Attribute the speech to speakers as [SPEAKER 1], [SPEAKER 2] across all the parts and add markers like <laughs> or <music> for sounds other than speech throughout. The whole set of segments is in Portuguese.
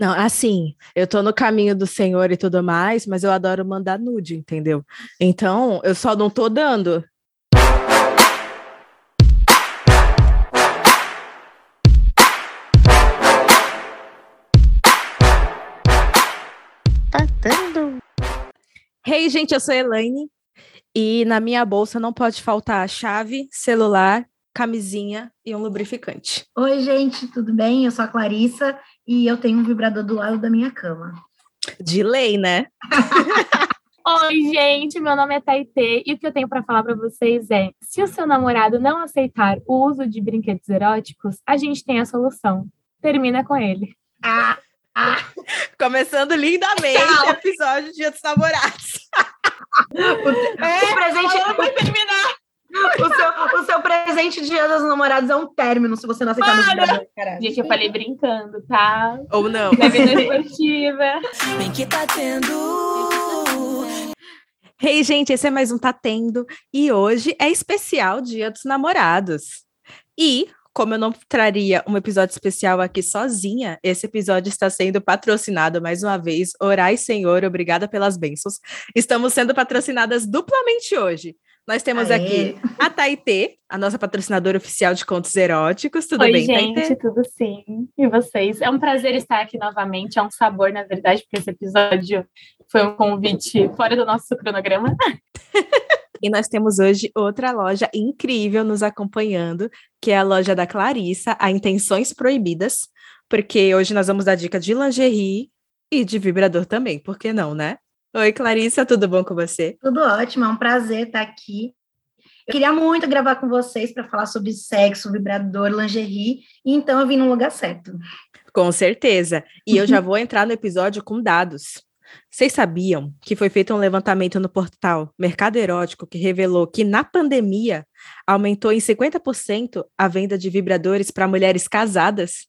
[SPEAKER 1] Não, assim, eu tô no caminho do Senhor e tudo mais, mas eu adoro mandar nude, entendeu? Então, eu só não tô dando.
[SPEAKER 2] Tá dando.
[SPEAKER 1] Hey, gente, eu sou a Elaine e na minha bolsa não pode faltar chave, celular, camisinha e um lubrificante.
[SPEAKER 3] Oi, gente, tudo bem? Eu sou a Clarissa e eu tenho um vibrador do lado da minha cama.
[SPEAKER 1] De lei, né? <laughs>
[SPEAKER 2] Oi, gente, meu nome é Taitê e o que eu tenho para falar para vocês é: se o seu namorado não aceitar o uso de brinquedos eróticos, a gente tem a solução. Termina com ele.
[SPEAKER 3] Ah, ah.
[SPEAKER 1] Começando lindamente
[SPEAKER 3] Tchau.
[SPEAKER 1] o episódio de Dia dos Namorados. <laughs>
[SPEAKER 3] O, o presente.
[SPEAKER 1] Ela vai terminar.
[SPEAKER 3] O seu, o seu presente de Dia dos Namorados é um término se você não aceitar no
[SPEAKER 2] Para!
[SPEAKER 3] vibrador, caralho.
[SPEAKER 2] Gente, eu falei brincando, tá?
[SPEAKER 1] Ou não.
[SPEAKER 2] Na vida esportiva.
[SPEAKER 4] Bem que tá tendo.
[SPEAKER 1] Hey, gente, esse é mais um Tá Tendo e hoje é especial Dia dos Namorados. E, como eu não traria um episódio especial aqui sozinha, esse episódio está sendo patrocinado mais uma vez. Orai, Senhor, obrigada pelas bênçãos. Estamos sendo patrocinadas duplamente hoje. Nós temos
[SPEAKER 3] Aê.
[SPEAKER 1] aqui a Taitê, a nossa patrocinadora oficial de contos eróticos. Tudo
[SPEAKER 2] Oi,
[SPEAKER 1] bem,
[SPEAKER 2] gente,
[SPEAKER 1] Taitê?
[SPEAKER 2] tudo sim. E vocês? É um prazer estar aqui novamente. É um sabor, na verdade, porque esse episódio foi um convite fora do nosso cronograma. <laughs>
[SPEAKER 1] E nós temos hoje outra loja incrível nos acompanhando, que é a loja da Clarissa, a Intenções Proibidas, porque hoje nós vamos dar dica de lingerie e de vibrador também, por que não, né? Oi, Clarissa, tudo bom com você?
[SPEAKER 3] Tudo ótimo, é um prazer estar aqui. Eu queria muito gravar com vocês para falar sobre sexo, vibrador, lingerie, e então eu vim no lugar certo.
[SPEAKER 1] Com certeza. E eu já <laughs> vou entrar no episódio com dados. Vocês sabiam que foi feito um levantamento no portal Mercado Erótico que revelou que na pandemia aumentou em 50% a venda de vibradores para mulheres casadas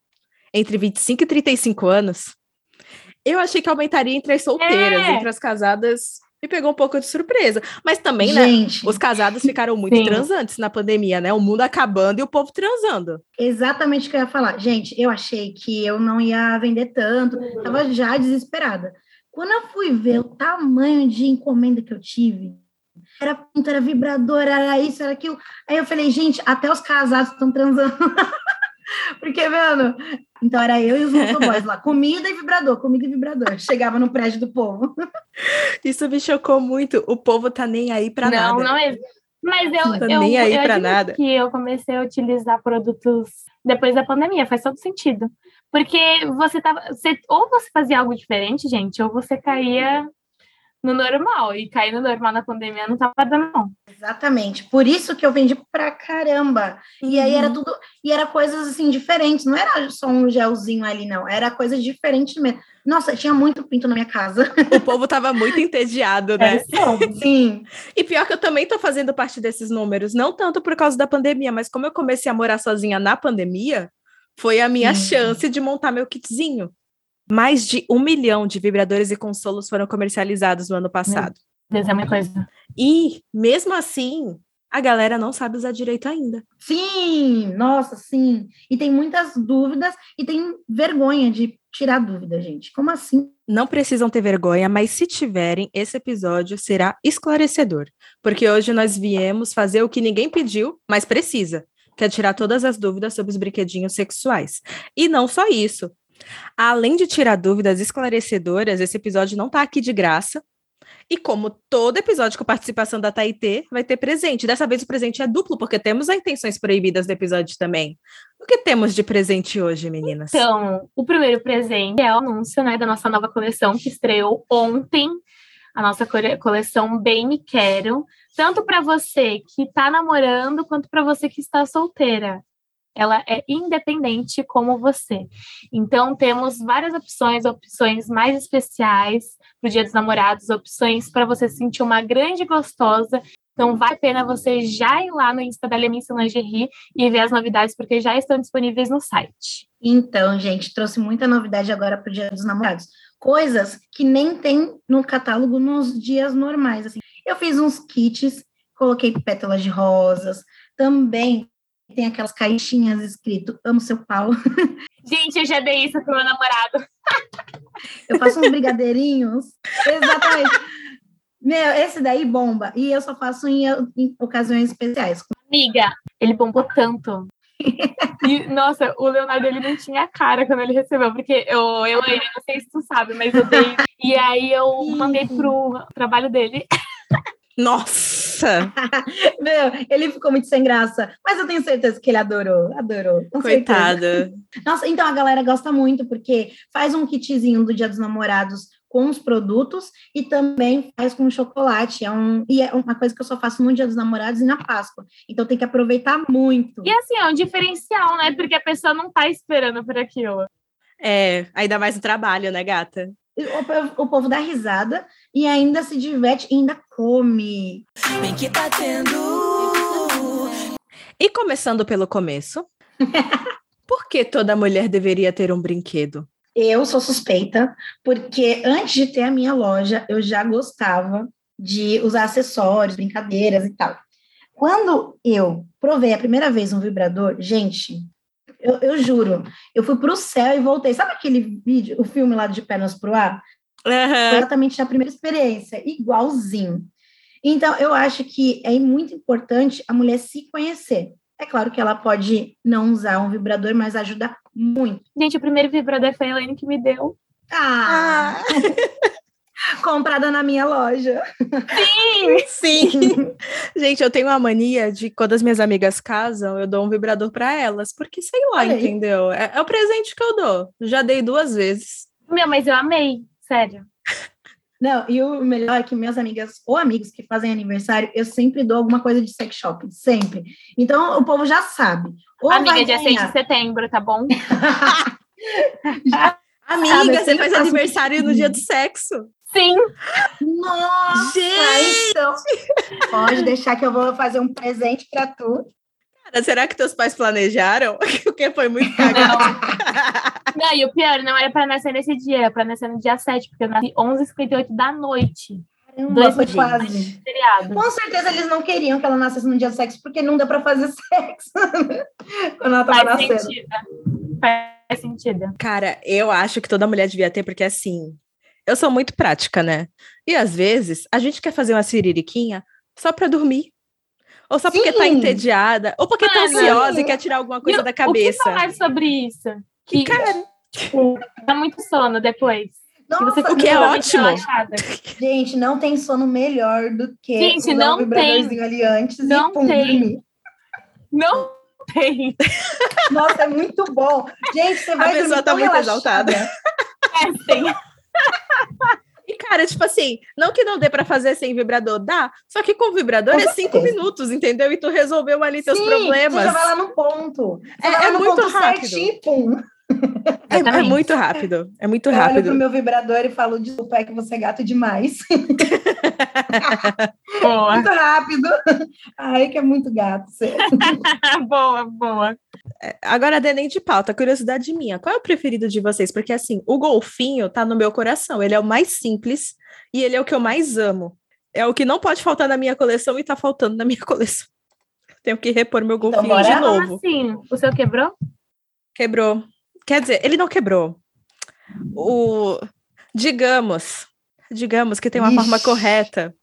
[SPEAKER 1] entre 25 e 35 anos? Eu achei que aumentaria entre as solteiras,
[SPEAKER 2] É.
[SPEAKER 1] entre as casadas. Me pegou um pouco de surpresa. Mas também, né?
[SPEAKER 3] Gente,
[SPEAKER 1] Os casados ficaram muito
[SPEAKER 2] Sim.
[SPEAKER 1] transantes na pandemia, né? O mundo acabando e o povo transando.
[SPEAKER 3] exatamente o que eu ia falar. Gente, eu achei que eu não ia vender tanto, tava já desesperada. Quando eu fui ver o tamanho de encomenda que eu tive, era pinto, era vibrador, era isso, era aquilo. Aí eu falei, gente, até os casados estão transando. <laughs> Porque, mano, então era eu e os motoboys lá, comida e vibrador, comida e vibrador. Chegava no prédio do povo. <laughs>
[SPEAKER 1] Isso me chocou muito. O povo tá nem aí pra
[SPEAKER 2] não,
[SPEAKER 1] nada.
[SPEAKER 2] não é. Mas eu,
[SPEAKER 1] Tô
[SPEAKER 2] eu,
[SPEAKER 1] nem aí
[SPEAKER 2] eu
[SPEAKER 1] pra nada.
[SPEAKER 2] que eu comecei a utilizar produtos depois da pandemia, faz todo sentido. Porque você tava. Você, ou você fazia algo diferente, gente, ou você caía no normal. E cair no normal na pandemia não tava dando, não.
[SPEAKER 3] Exatamente. Por isso que eu vendi pra caramba. E aí era
[SPEAKER 1] Uhum.
[SPEAKER 3] tudo, e era coisas assim diferentes, não era só um gelzinho ali, não, era coisas diferentes mesmo. Nossa, tinha muito pinto na minha casa.
[SPEAKER 1] O povo tava muito entediado, né?
[SPEAKER 2] É isso.
[SPEAKER 3] Sim.
[SPEAKER 1] E pior que eu também tô fazendo parte desses números, não tanto por causa da pandemia, mas como eu comecei a morar sozinha na pandemia, foi a minha
[SPEAKER 3] Hum.
[SPEAKER 1] chance de montar meu kitzinho. Mais de um milhão de vibradores e consolos foram comercializados no ano passado.
[SPEAKER 2] Deus é uma coisa.
[SPEAKER 1] E, mesmo assim, a galera não sabe usar direito ainda.
[SPEAKER 3] Sim, nossa, sim. E tem muitas dúvidas e tem vergonha de tirar dúvida, gente. Como assim?
[SPEAKER 1] Não precisam ter vergonha, mas se tiverem, esse episódio será esclarecedor. Porque hoje nós viemos fazer o que ninguém pediu, mas precisa, que é tirar todas as dúvidas sobre os brinquedinhos sexuais. E não só isso. Além de tirar dúvidas esclarecedoras, esse episódio não está aqui de graça. E como todo episódio com participação da Taitê, vai ter presente. Dessa vez o presente é duplo, porque temos as intenções proibidas do episódio também. O que temos de presente hoje, meninas?
[SPEAKER 2] Então, o primeiro presente é o anúncio né, da nossa nova coleção que estreou ontem. A nossa coleção Bem Me Quero. Tanto para você que está namorando, quanto para você que está solteira. Ela é independente como você. Então, temos várias opções, opções mais especiais para o Dia dos Namorados, opções para você se sentir uma grande gostosa. Então, vale a pena você já ir lá no Insta da Lemince Lingerie e ver as novidades, porque já estão disponíveis no site.
[SPEAKER 3] Então, gente, trouxe muita novidade agora para o Dia dos Namorados. Coisas que nem tem no catálogo nos dias normais. Assim. Eu fiz uns kits, coloquei pétalas de rosas, também tem aquelas caixinhas escrito Amo seu pau. <laughs>
[SPEAKER 2] Gente, eu já dei isso pro meu namorado.
[SPEAKER 3] Eu faço uns brigadeirinhos. Exatamente. Meu, esse daí bomba. E eu só faço em, em ocasiões especiais.
[SPEAKER 2] Amiga, ele bombou tanto. <laughs> E, nossa, o Leonardo ele não tinha cara quando ele recebeu, porque eu, eu não sei se tu sabe, mas eu dei. E aí eu mandei pro trabalho dele.
[SPEAKER 1] Nossa! <laughs>
[SPEAKER 3] Meu, ele ficou muito sem graça. Mas eu tenho certeza que ele adorou. Adorou. com certeza.
[SPEAKER 1] Coitada.
[SPEAKER 3] Nossa, então a galera gosta muito, porque faz um kitzinho do Dia dos Namorados com os produtos e também faz com chocolate. É um, e é uma coisa que eu só faço no Dia dos Namorados e na Páscoa. Então tem que aproveitar muito.
[SPEAKER 2] E assim, é um diferencial, né? Porque a pessoa não tá esperando por aquilo.
[SPEAKER 1] É, ainda mais o trabalho, né, gata?
[SPEAKER 3] O, povo- o povo dá risada e ainda se diverte e ainda come.
[SPEAKER 4] Bem que tá tendo.
[SPEAKER 1] E começando pelo começo, <laughs> por que toda mulher deveria ter um brinquedo?
[SPEAKER 3] Eu sou suspeita, porque antes de ter a minha loja, eu já gostava de usar acessórios, brincadeiras e tal. Quando eu provei a primeira vez um vibrador, gente, eu, eu juro, eu fui para o céu e voltei. Sabe aquele vídeo, o filme lá de Pernas pro Ar? Foi
[SPEAKER 1] Aham.
[SPEAKER 3] exatamente a primeira experiência, igualzinho. Então, eu acho que é muito importante a mulher se conhecer. É claro que ela pode não usar um vibrador, mas ajuda muito.
[SPEAKER 2] Gente, o primeiro vibrador foi a Elaine que me deu.
[SPEAKER 3] Ah! <laughs> Comprada na minha loja.
[SPEAKER 1] Sim. <laughs> Gente, eu tenho uma mania de quando as minhas amigas casam, eu dou um vibrador para elas, porque sei lá,
[SPEAKER 3] Olha
[SPEAKER 1] entendeu? É, é o presente que eu dou. Já dei duas vezes.
[SPEAKER 2] Meu, mas eu amei, sério.
[SPEAKER 3] Não, e o melhor é que minhas amigas ou amigos que fazem aniversário, eu sempre dou alguma coisa de sex shop, sempre. Então o povo já sabe. Ou
[SPEAKER 2] Amiga, dia 6 de setembro, tá bom? <laughs>
[SPEAKER 1] Amiga,
[SPEAKER 3] Ah, mas
[SPEAKER 1] você
[SPEAKER 3] sempre
[SPEAKER 1] faz
[SPEAKER 3] faço um
[SPEAKER 1] aniversário no dia do sexo.
[SPEAKER 2] Sim.
[SPEAKER 3] Nossa,
[SPEAKER 1] Gente!
[SPEAKER 3] então pode deixar que eu vou fazer um presente para tu.
[SPEAKER 1] Cara, será que teus pais planejaram? <laughs> Porque foi muito cagado.
[SPEAKER 2] Não, e o pior, não era pra nascer nesse dia, era pra nascer no dia 7, porque eu nasci 11h58 da noite. Dois
[SPEAKER 3] foi quase. Com certeza eles não queriam que ela nascesse no dia do sexo, porque não dá para fazer <laughs> sexo quando ela tava
[SPEAKER 2] Faz
[SPEAKER 3] nascendo.
[SPEAKER 2] sentido. Faz sentido.
[SPEAKER 1] Cara, eu acho que toda mulher devia ter, porque assim, eu sou muito prática, né? E às vezes a gente quer fazer uma siririquinha só pra dormir. Ou só porque tá
[SPEAKER 3] Sim.
[SPEAKER 1] entediada, ou porque tá
[SPEAKER 2] Mano.
[SPEAKER 1] ansiosa e quer tirar alguma coisa
[SPEAKER 2] E o-
[SPEAKER 1] da
[SPEAKER 2] O que
[SPEAKER 1] cabeça.
[SPEAKER 2] falar sobre isso? Que
[SPEAKER 1] Cara,
[SPEAKER 2] dá muito sono depois.
[SPEAKER 3] Nossa,
[SPEAKER 1] o que é ótimo.
[SPEAKER 2] relaxada.
[SPEAKER 3] Gente, não tem sono melhor do que
[SPEAKER 2] Gente,
[SPEAKER 3] usar
[SPEAKER 2] não
[SPEAKER 3] um vibradorzinho ali antes
[SPEAKER 2] Não
[SPEAKER 3] e pum,
[SPEAKER 2] tem.
[SPEAKER 3] dormir.
[SPEAKER 2] Não tem.
[SPEAKER 3] Nossa, é muito bom. Gente, você vai
[SPEAKER 1] pessoa
[SPEAKER 3] dormir
[SPEAKER 1] tá muito
[SPEAKER 3] relaxada.
[SPEAKER 1] exaltada.
[SPEAKER 2] É, tem. <laughs>
[SPEAKER 1] Cara, tipo assim, não que não dê pra fazer sem vibrador, dá. Só que com vibrador
[SPEAKER 3] Com
[SPEAKER 1] é cinco minutos, entendeu? E tu resolveu ali teus
[SPEAKER 3] Sim,
[SPEAKER 1] problemas.
[SPEAKER 3] Você já vai lá no ponto. Você
[SPEAKER 1] É- é
[SPEAKER 3] no
[SPEAKER 1] muito
[SPEAKER 3] ponto
[SPEAKER 1] rápido.
[SPEAKER 3] certinho, pum.
[SPEAKER 1] É, é muito rápido. É muito
[SPEAKER 3] Eu olho pro
[SPEAKER 1] rápido.
[SPEAKER 3] meu vibrador e falo, desculpa, é que você é gato demais. <laughs>
[SPEAKER 2] Boa.
[SPEAKER 3] muito rápido. Ai, que é muito gato. Você. <laughs>
[SPEAKER 2] boa, boa.
[SPEAKER 1] Agora, Denem de pauta, curiosidade minha. Qual é o preferido de vocês? Porque, assim, o golfinho tá no meu coração. Ele é o mais simples e ele é o que eu mais amo. É o que não pode faltar na minha coleção e tá faltando na minha <laughs> coleção. Tenho que repor meu golfinho
[SPEAKER 3] bora
[SPEAKER 1] de novo.
[SPEAKER 2] assim? O seu quebrou?
[SPEAKER 1] Quebrou. Quer dizer, ele não quebrou. O digamos, digamos que tem uma forma
[SPEAKER 3] Ixi.
[SPEAKER 1] correta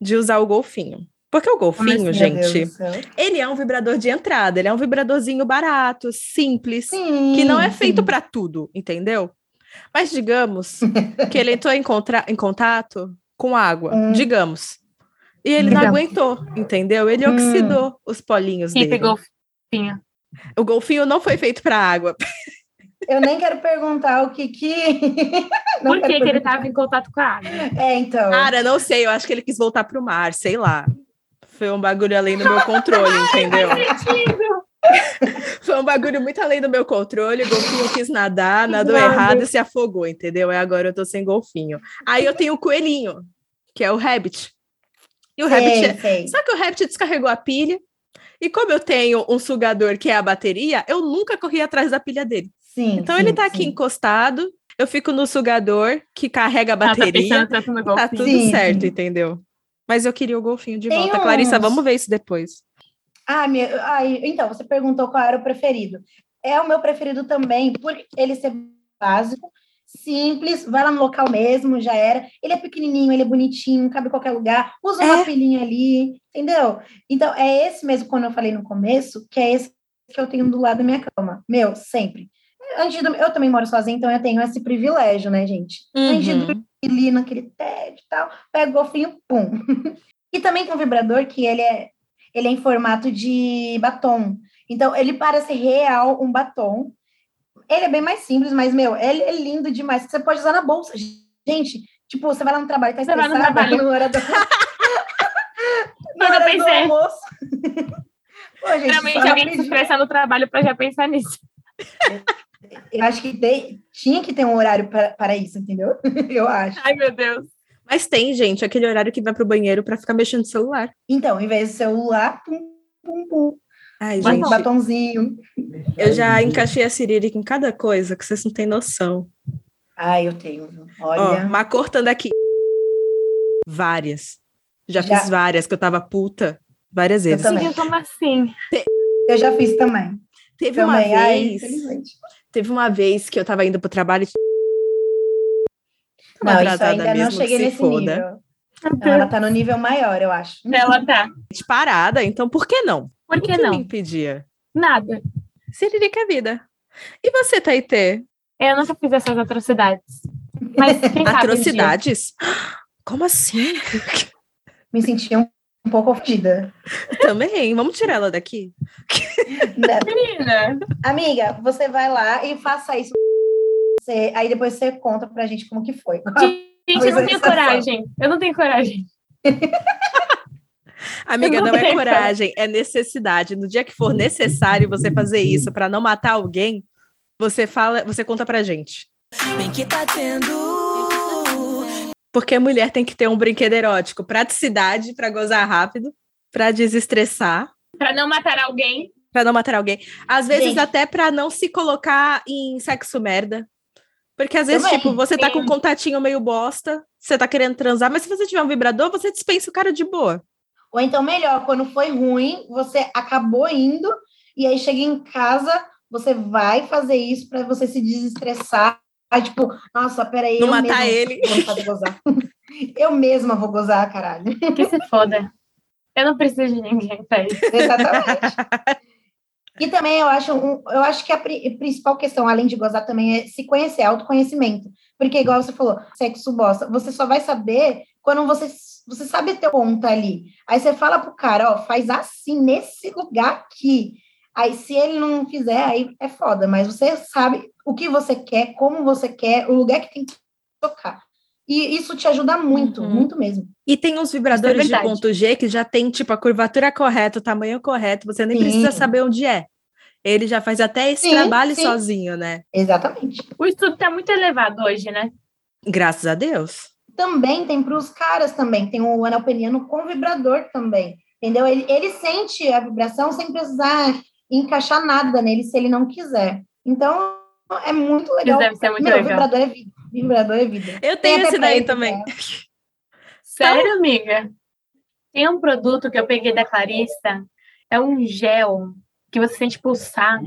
[SPEAKER 1] de usar o golfinho. Porque o golfinho,
[SPEAKER 3] Meu
[SPEAKER 1] gente, ele é um vibrador de entrada, ele é um vibradorzinho barato, simples,
[SPEAKER 3] Sim,
[SPEAKER 1] que não é feito para tudo, entendeu? Mas digamos que ele entrou em, contra- em contato com água,
[SPEAKER 3] Hum.
[SPEAKER 1] digamos. E ele não
[SPEAKER 3] Digamos.
[SPEAKER 1] aguentou, entendeu? Ele
[SPEAKER 3] Hum.
[SPEAKER 1] oxidou os polinhos dele.
[SPEAKER 2] pegou o finho?
[SPEAKER 1] O golfinho não foi feito para água. <laughs>
[SPEAKER 3] Eu nem quero perguntar o que que. <laughs> Não
[SPEAKER 2] Por que, que ele estava em contato com a água?
[SPEAKER 3] É, então.
[SPEAKER 1] Cara, não sei, eu acho que ele quis voltar pro mar, sei lá. Foi um bagulho além do meu controle, <laughs> entendeu? Foi um bagulho muito além do meu controle. O golfinho quis nadar, nadou
[SPEAKER 3] Nada.
[SPEAKER 1] errado e se afogou, entendeu? E agora eu tô sem golfinho. Aí eu tenho o coelhinho, que é o rabbit. E o rabbit
[SPEAKER 3] sei,
[SPEAKER 1] é...
[SPEAKER 3] sei.
[SPEAKER 1] Só que o rabbit descarregou a pilha. E como eu tenho um sugador que é a bateria, eu nunca corri atrás da pilha dele.
[SPEAKER 3] Sim,
[SPEAKER 1] Então
[SPEAKER 3] sim,
[SPEAKER 1] ele tá aqui
[SPEAKER 3] sim.
[SPEAKER 1] encostado, eu fico no sugador que carrega a
[SPEAKER 2] tá
[SPEAKER 1] bateria.
[SPEAKER 2] pensando tanto no
[SPEAKER 1] Tá
[SPEAKER 2] golfinho.
[SPEAKER 1] tudo
[SPEAKER 3] Sim,
[SPEAKER 1] certo, entendeu? Mas eu queria o golfinho de
[SPEAKER 3] Tem
[SPEAKER 1] volta. Clarissa,
[SPEAKER 3] uns-
[SPEAKER 1] vamos ver isso depois.
[SPEAKER 3] Ah, meu, ai, então, você perguntou qual era o preferido. É o meu preferido também, por ele ser básico, simples, vai lá no local mesmo, já era. Ele é pequenininho, ele é bonitinho, cabe em qualquer lugar, usa uma
[SPEAKER 1] É.
[SPEAKER 3] pilhinha ali, entendeu? Então, é esse mesmo, quando eu falei no começo, que é esse que eu tenho do lado da minha cama. Meu, sempre. Antes do, eu também moro sozinha, então eu tenho esse privilégio, né, gente? Antes
[SPEAKER 1] Uhum.
[SPEAKER 3] dormir ali naquele tédio e tal, pega o golfinho, pum. <laughs> e também tem um vibrador que ele é, ele é em formato de batom. Então, ele parece real um batom. Ele é bem mais simples, mas, meu, ele é lindo demais. Você pode usar na bolsa. Gente, tipo, você vai lá no trabalho, tá
[SPEAKER 2] vai no
[SPEAKER 3] estressado,
[SPEAKER 2] trabalho.
[SPEAKER 3] na hora do, <laughs> na hora do almoço. <laughs> Pô, gente,
[SPEAKER 2] Geralmente alguém se estressa no trabalho para já pensar nisso.
[SPEAKER 3] Eu acho que tem- tinha que ter um horário para isso, entendeu? <laughs> Eu acho.
[SPEAKER 2] Ai, meu Deus.
[SPEAKER 1] Mas tem, gente, aquele horário que vai pro banheiro pra ficar mexendo no celular.
[SPEAKER 3] Então, em vez de celular, pum, pum, pum.
[SPEAKER 1] Ai,
[SPEAKER 3] Batom.
[SPEAKER 1] gente,
[SPEAKER 3] Batonzinho.
[SPEAKER 1] eu já encaixei a cirílica em cada coisa que vocês não têm noção.
[SPEAKER 3] Ai, eu tenho. viu?
[SPEAKER 1] Ó,
[SPEAKER 3] Olha.
[SPEAKER 1] mas cortando aqui. Várias. Já,
[SPEAKER 3] Já.
[SPEAKER 1] fiz várias, que eu tava puta várias
[SPEAKER 3] Eu
[SPEAKER 1] vezes.
[SPEAKER 3] também.
[SPEAKER 2] Gente, como assim?
[SPEAKER 3] eu já fiz também.
[SPEAKER 1] Teve uma
[SPEAKER 3] também. Ai,
[SPEAKER 1] vez.
[SPEAKER 3] infelizmente.
[SPEAKER 1] Teve uma vez que eu tava indo pro trabalho. e- Uma
[SPEAKER 3] Não, isso ainda não
[SPEAKER 1] mesmo, que
[SPEAKER 3] cheguei
[SPEAKER 1] se
[SPEAKER 3] nesse
[SPEAKER 1] foda.
[SPEAKER 3] nível. Não, ela tá no nível maior, eu acho.
[SPEAKER 2] Ela tá. <laughs>
[SPEAKER 1] Parada, então por que não?
[SPEAKER 2] Por
[SPEAKER 1] O
[SPEAKER 2] que
[SPEAKER 1] que me
[SPEAKER 2] não?
[SPEAKER 1] impedia?
[SPEAKER 2] Nada.
[SPEAKER 1] Siririca é vida. E você, Taitê?
[SPEAKER 2] Eu nunca fiz essas atrocidades. Mas quem sabe um.
[SPEAKER 1] Atrocidades? <gasps> Como assim?
[SPEAKER 3] Me senti um, um pouco ofendida.
[SPEAKER 1] Também. Vamos tirar ela daqui?
[SPEAKER 2] Menina,
[SPEAKER 3] Amiga, você vai lá e faça isso. Você- aí depois você conta pra gente como que foi.
[SPEAKER 2] gente, eu não tenho coragem. Eu não tenho coragem. <laughs>
[SPEAKER 1] Amiga, não
[SPEAKER 2] não
[SPEAKER 1] é coragem, é necessidade. No dia que for necessário você fazer isso pra não matar alguém, você fala, você conta pra gente.
[SPEAKER 4] Bem que tá tendo.
[SPEAKER 1] Porque mulher tem que ter um brinquedo erótico, praticidade pra gozar rápido, pra desestressar,
[SPEAKER 2] Pra não matar alguém.
[SPEAKER 1] pra não matar alguém. Às vezes
[SPEAKER 3] Gente.
[SPEAKER 1] até pra não se colocar em sexo merda. Porque às vezes,
[SPEAKER 3] Também.
[SPEAKER 1] tipo, você tá
[SPEAKER 2] Sim.
[SPEAKER 1] com um contatinho meio bosta, você tá querendo transar, mas se você tiver um vibrador, você dispensa o cara de boa.
[SPEAKER 3] Ou então, melhor, quando foi ruim, você acabou indo e aí chega em casa, você vai fazer isso pra você se desestressar. Aí, tipo, nossa, peraí,
[SPEAKER 1] Não
[SPEAKER 3] eu
[SPEAKER 1] matar
[SPEAKER 3] mesma
[SPEAKER 1] ele. <laughs>
[SPEAKER 3] eu mesma vou gozar, caralho.
[SPEAKER 2] Que se foda. Eu não preciso de ninguém pra isso.
[SPEAKER 3] Exatamente. E também eu acho, um- eu acho que a pri- principal questão, além de gozar, também é se conhecer, autoconhecimento. Porque, igual você falou, sexo bosta, você só vai saber quando você, você sabe ter ponto ali. Aí você fala pro cara, ó, faz assim, nesse lugar aqui. Aí, se ele não fizer, aí é foda. Mas você sabe o que você quer, como você quer, o lugar que tem que tocar. E isso te ajuda muito,
[SPEAKER 1] Uhum.
[SPEAKER 3] muito mesmo.
[SPEAKER 1] E tem uns vibradores de
[SPEAKER 2] verdade.
[SPEAKER 1] ponto G que já tem, tipo, a curvatura correta, o tamanho correto, você nem
[SPEAKER 3] Sim.
[SPEAKER 1] precisa saber onde é. Ele já faz até esse
[SPEAKER 3] Sim,
[SPEAKER 1] trabalho
[SPEAKER 3] sim.
[SPEAKER 1] sozinho, né?
[SPEAKER 3] Exatamente.
[SPEAKER 2] O estudo tá muito elevado hoje, né?
[SPEAKER 1] Graças a Deus.
[SPEAKER 3] também tem para os caras também, tem o anel peniano com vibrador também, entendeu? Ele, ele sente a vibração sem precisar encaixar nada nele se ele não quiser. Então, é muito legal.
[SPEAKER 2] deve ser muito
[SPEAKER 3] Meu,
[SPEAKER 2] legal.
[SPEAKER 3] vibrador é vida. Vibrador é vida.
[SPEAKER 1] Eu tenho esse daí
[SPEAKER 3] ele,
[SPEAKER 1] também.
[SPEAKER 3] né? <laughs>
[SPEAKER 2] Sério, amiga? Tem um produto que eu peguei da Clarista. É um gel que você sente pulsar.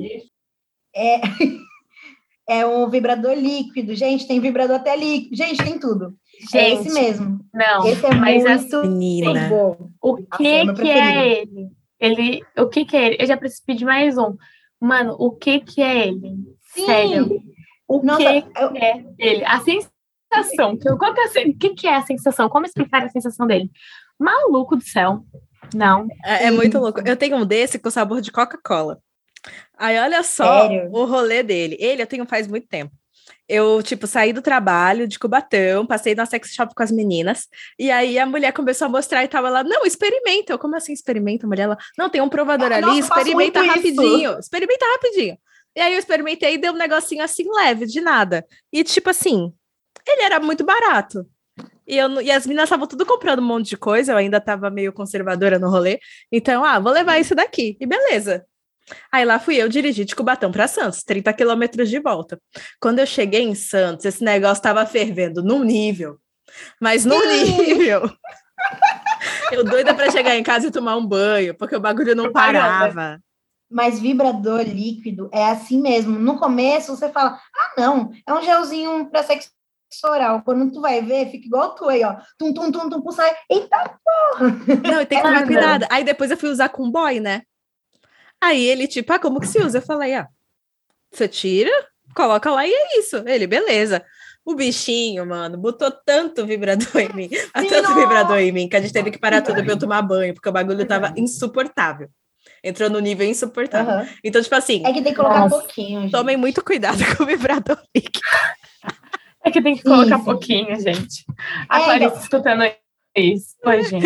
[SPEAKER 3] É, <laughs> é um vibrador líquido. Gente, tem vibrador até líquido. Gente, tem tudo. é
[SPEAKER 2] Gente,
[SPEAKER 3] esse mesmo.
[SPEAKER 2] não.
[SPEAKER 3] Esse é
[SPEAKER 2] mas
[SPEAKER 3] muito
[SPEAKER 1] Menina.
[SPEAKER 3] bom.
[SPEAKER 2] O
[SPEAKER 3] Nossa, é
[SPEAKER 2] que que é ele? Ele, o que que é ele? Eu já preciso pedir mais um. Mano, o que que é ele?
[SPEAKER 3] Sim.
[SPEAKER 2] Sério. O
[SPEAKER 3] Nossa,
[SPEAKER 2] que
[SPEAKER 3] eu-
[SPEAKER 2] é ele? A sensação. Qual que é o que que é a sensação? Como explicar a sensação dele? Maluco do céu. Não.
[SPEAKER 1] É, é muito louco. Eu tenho um desse com sabor de Coca-Cola. Aí olha só
[SPEAKER 3] Sério?
[SPEAKER 1] o rolê dele. Ele eu tenho faz muito tempo. Eu, tipo, saí do trabalho de Cubatão, passei na sex shop com as meninas, e aí a mulher começou a mostrar e tava lá, não, experimenta. Eu, como assim experimenta, mulher? Ela, não, tem um provador
[SPEAKER 3] Ah,
[SPEAKER 1] ali,
[SPEAKER 3] nossa,
[SPEAKER 1] experimenta
[SPEAKER 3] muito isso.
[SPEAKER 1] rapidinho, experimenta rapidinho. E aí eu experimentei e deu um negocinho assim leve, de nada. E tipo assim, ele era muito barato. E, eu, e as meninas estavam tudo comprando um monte de coisa, eu ainda tava meio conservadora no rolê. Então, ah, vou levar isso daqui. E beleza. Aí lá fui eu dirigir de Cubatão para Santos, 30 quilômetros de volta. Quando eu cheguei em Santos, esse negócio tava fervendo num nível, mas num nível. Eu doida para chegar em casa e tomar um banho, porque o bagulho não parava.
[SPEAKER 3] Mas vibrador líquido é assim mesmo. No começo você fala, ah, não, é um gelzinho para sexo oral. Quando tu vai ver, fica igual tu aí, ó. Tum, tum, tum, tum, sai. Eita porra!
[SPEAKER 1] Não, tem que <laughs> tomar cuidado. Aí depois eu fui usar com boy, né? Aí ele, tipo, ah, como que se usa? Eu falei, ah, você tira, coloca lá e é isso. Ele, beleza. O bichinho, mano, botou tanto vibrador em mim, <laughs> tanto vibrador em mim, que a gente teve que parar tudo pra eu tomar banho, porque o bagulho tava insuportável. Entrou no nível insuportável. Uhum. Então, tipo assim.
[SPEAKER 3] É que tem que colocar nossa, pouquinho. Gente.
[SPEAKER 1] Tomem muito cuidado <laughs> com o vibrador líquido.
[SPEAKER 2] É que tem que colocar Isso. pouquinho, gente. A é, Clarice então... escutando isso. Oi, gente.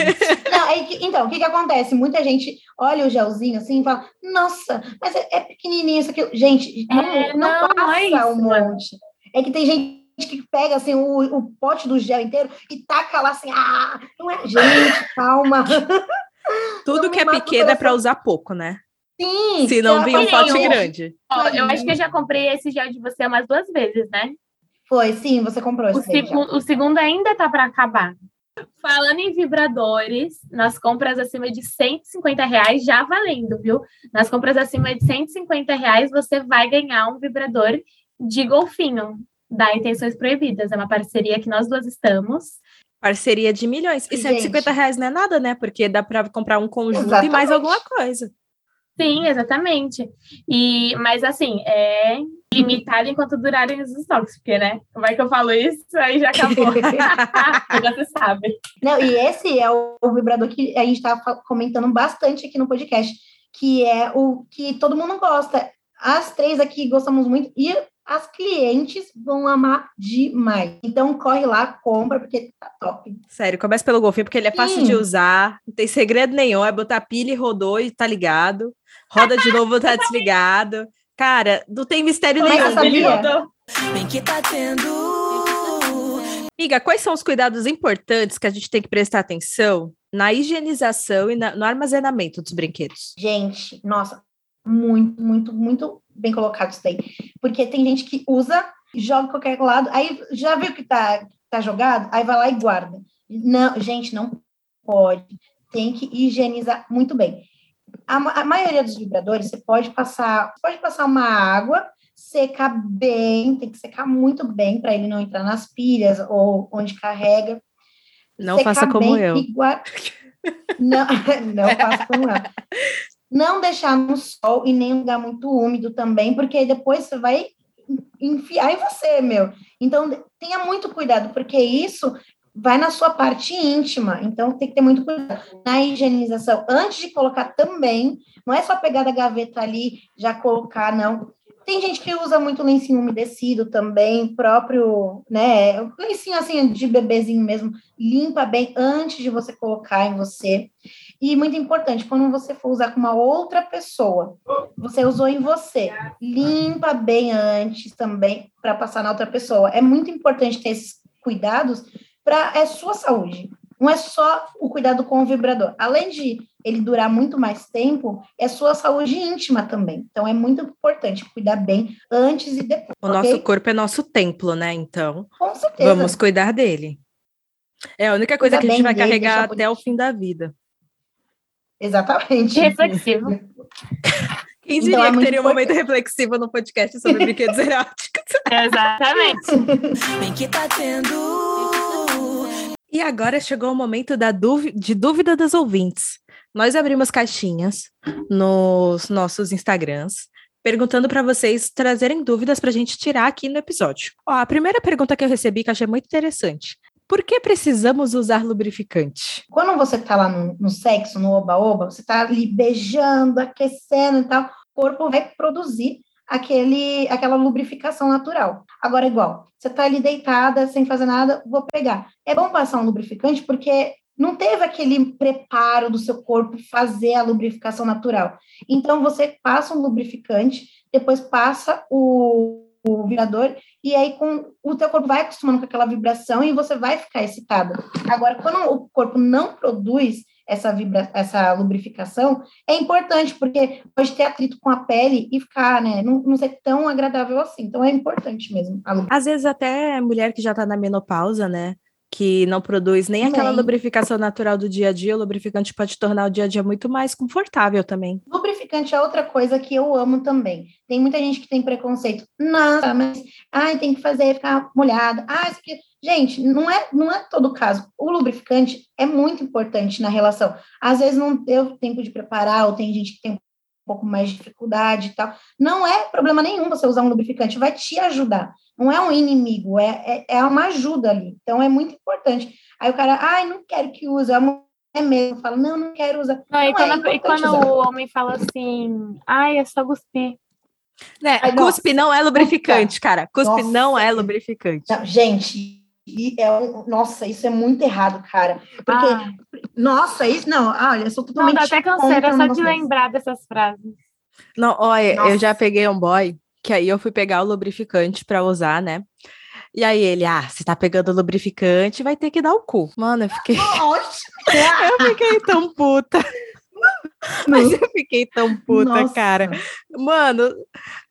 [SPEAKER 3] Não, é que, então, o que, que acontece? Muita gente olha o gelzinho assim e fala, nossa, mas é, é pequenininho isso aqui. Gente, não, é, não, não, passa é um monte. É que tem gente que pega assim o, o pote do gel inteiro e taca lá assim, ah, não é, <laughs> gente, calma. <laughs>
[SPEAKER 1] Tudo que é pequeno é para usar pouco, né?
[SPEAKER 3] Sim.
[SPEAKER 1] Se não vir um pote grande.
[SPEAKER 2] Ó, eu acho que eu já comprei esse gel de você umas duas vezes, né?
[SPEAKER 3] Foi, sim, você comprou.
[SPEAKER 2] O, segu o segundo ainda tá para acabar. Falando em vibradores, nas compras acima de 150 reais, já valendo, viu? Nas compras acima de 150 reais, você vai ganhar um vibrador de golfinho da Intenções Proibidas. É uma parceria que nós duas estamos.
[SPEAKER 1] Parceria de milhões. E 150 reais não é nada, né? Porque dá para comprar um conjunto exatamente. e mais alguma coisa.
[SPEAKER 2] Sim, exatamente. E, mas assim, é limitado enquanto durarem os estoques, porque, né? Como é que eu falo isso? Aí já acabou. <laughs> já você sabe.
[SPEAKER 3] Não, e esse é o, vibrador que a gente está comentando bastante aqui no podcast, que é o que todo mundo gosta. As três aqui gostamos muito. E as clientes vão amar demais. Então corre lá, compra, porque tá top.
[SPEAKER 1] Sério, começa pelo golfinho, porque ele é fácil Sim. de usar, não tem segredo nenhum, é botar pilha e rodou e tá ligado. Roda de novo, tá <laughs> desligado. Cara, não tem mistério
[SPEAKER 3] Começa
[SPEAKER 1] nenhum.
[SPEAKER 4] Bem que tá tendo.
[SPEAKER 1] Amiga, quais são os cuidados importantes que a gente tem que prestar atenção na higienização e na, no armazenamento dos brinquedos?
[SPEAKER 3] Gente, nossa, muito, muito, muito bem colocado isso daí. Porque tem gente que usa, joga qualquer lado, aí já viu que tá, tá jogado, aí vai lá e guarda. Não, gente, não pode. Tem que higienizar muito bem. A, a maioria dos vibradores, você pode passar, pode passar uma água, secar bem, tem que secar muito bem para ele não entrar nas pilhas ou onde carrega.
[SPEAKER 1] Não faça como eu. <laughs>
[SPEAKER 3] Não, <laughs> não faça como eu não deixar no sol e nem lugar muito úmido também, porque depois você vai enfiar em você, meu. Então, tenha muito cuidado, porque isso vai na sua parte íntima, então tem que ter muito cuidado na higienização. Antes de colocar também, não é só pegar da gaveta ali, já colocar, não. Tem gente que usa muito lencinho umedecido também, próprio, né? Lencinho assim de bebezinho mesmo, limpa bem antes de você colocar em você. E muito importante, quando você for usar com uma outra pessoa, você usou em você, limpa bem antes também para passar na outra pessoa. É muito importante ter esses cuidados para é sua saúde. Não é só o cuidado com o vibrador. Além de ele durar muito mais tempo, é sua saúde íntima também. Então é muito importante cuidar bem antes e depois.
[SPEAKER 1] O okay? nosso corpo é nosso templo, né? Então,
[SPEAKER 3] com certeza.
[SPEAKER 1] vamos cuidar dele. É a única coisa Cuida que a gente vai dele, carregar até o fim da vida.
[SPEAKER 3] Exatamente.
[SPEAKER 2] Reflexivo. <laughs>
[SPEAKER 1] Quem diria então, é que teria um momento reflexivo no podcast sobre brinquedos <laughs> eróticos?
[SPEAKER 2] Exatamente.
[SPEAKER 4] Bem que tá tendo.
[SPEAKER 1] E agora chegou o momento da de dúvida das ouvintes. Nós abrimos caixinhas nos nossos Instagrams, perguntando para vocês trazerem dúvidas para a gente tirar aqui no episódio. Ó, a primeira pergunta que eu recebi, que eu achei muito interessante. Por que precisamos usar lubrificante?
[SPEAKER 3] Quando você está lá no, no, sexo, no oba-oba, você está ali beijando, aquecendo e tal, o corpo vai produzir aquele, aquela lubrificação natural. Agora, igual, você está ali deitada, sem fazer nada, vou pegar. É bom passar um lubrificante porque não teve aquele preparo do seu corpo fazer a lubrificação natural. Então, você passa um lubrificante, depois passa o, o vibrador, e aí com, o teu corpo vai acostumando com aquela vibração e você vai ficar excitada. Agora, quando o corpo não produz essa, vibra, essa lubrificação, é importante, porque pode ter atrito com a pele e ficar, né, não, não ser tão agradável assim. Então, é importante mesmo.
[SPEAKER 1] Às vezes, até mulher que já está na menopausa, né, que não produz nem aquela lubrificação natural do dia a dia, o lubrificante pode tornar o dia a dia muito mais confortável também.
[SPEAKER 3] Lubrificante é outra coisa que eu amo também. Tem muita gente que tem preconceito. Nossa, mas ai, tem que fazer ficar molhado. Ah, isso aqui. Gente, não é, não é todo caso. O lubrificante é muito importante na relação. Às vezes não deu tempo de preparar, ou tem gente que tem pouco mais de dificuldade e tal. Não é problema nenhum você usar um lubrificante, vai te ajudar. Não é um inimigo, é, é, é uma ajuda ali. Então é muito importante. Aí o cara, ai, não quero que use. A mulher mesmo fala, não, não quero usar.
[SPEAKER 2] Não, e
[SPEAKER 3] Não, é
[SPEAKER 2] quando, e
[SPEAKER 3] importante
[SPEAKER 2] quando
[SPEAKER 3] usar.
[SPEAKER 2] o homem fala assim, ai, é só cuspir.
[SPEAKER 1] Né?
[SPEAKER 3] Ai,
[SPEAKER 1] Cuspe não é lubrificante, cara. Cuspe
[SPEAKER 3] Nossa.
[SPEAKER 1] não é lubrificante.
[SPEAKER 3] Não, gente, e é um, nossa, isso é muito errado, cara. Porque,
[SPEAKER 2] Ah,
[SPEAKER 3] nossa, isso não, olha, eu sou
[SPEAKER 2] não,
[SPEAKER 3] totalmente
[SPEAKER 2] dá até canseira só de lembrar dessas frases.
[SPEAKER 1] Não, olha, eu
[SPEAKER 3] Nossa.
[SPEAKER 1] já peguei um boy, que aí eu fui pegar o lubrificante pra usar, né? E aí ele, ah, se tá pegando lubrificante, vai ter que dar o cu. Mano, eu fiquei, <laughs> <laughs> eu fiquei tão puta. <laughs> Mas eu fiquei tão puta,
[SPEAKER 3] Nossa.
[SPEAKER 1] cara. Mano,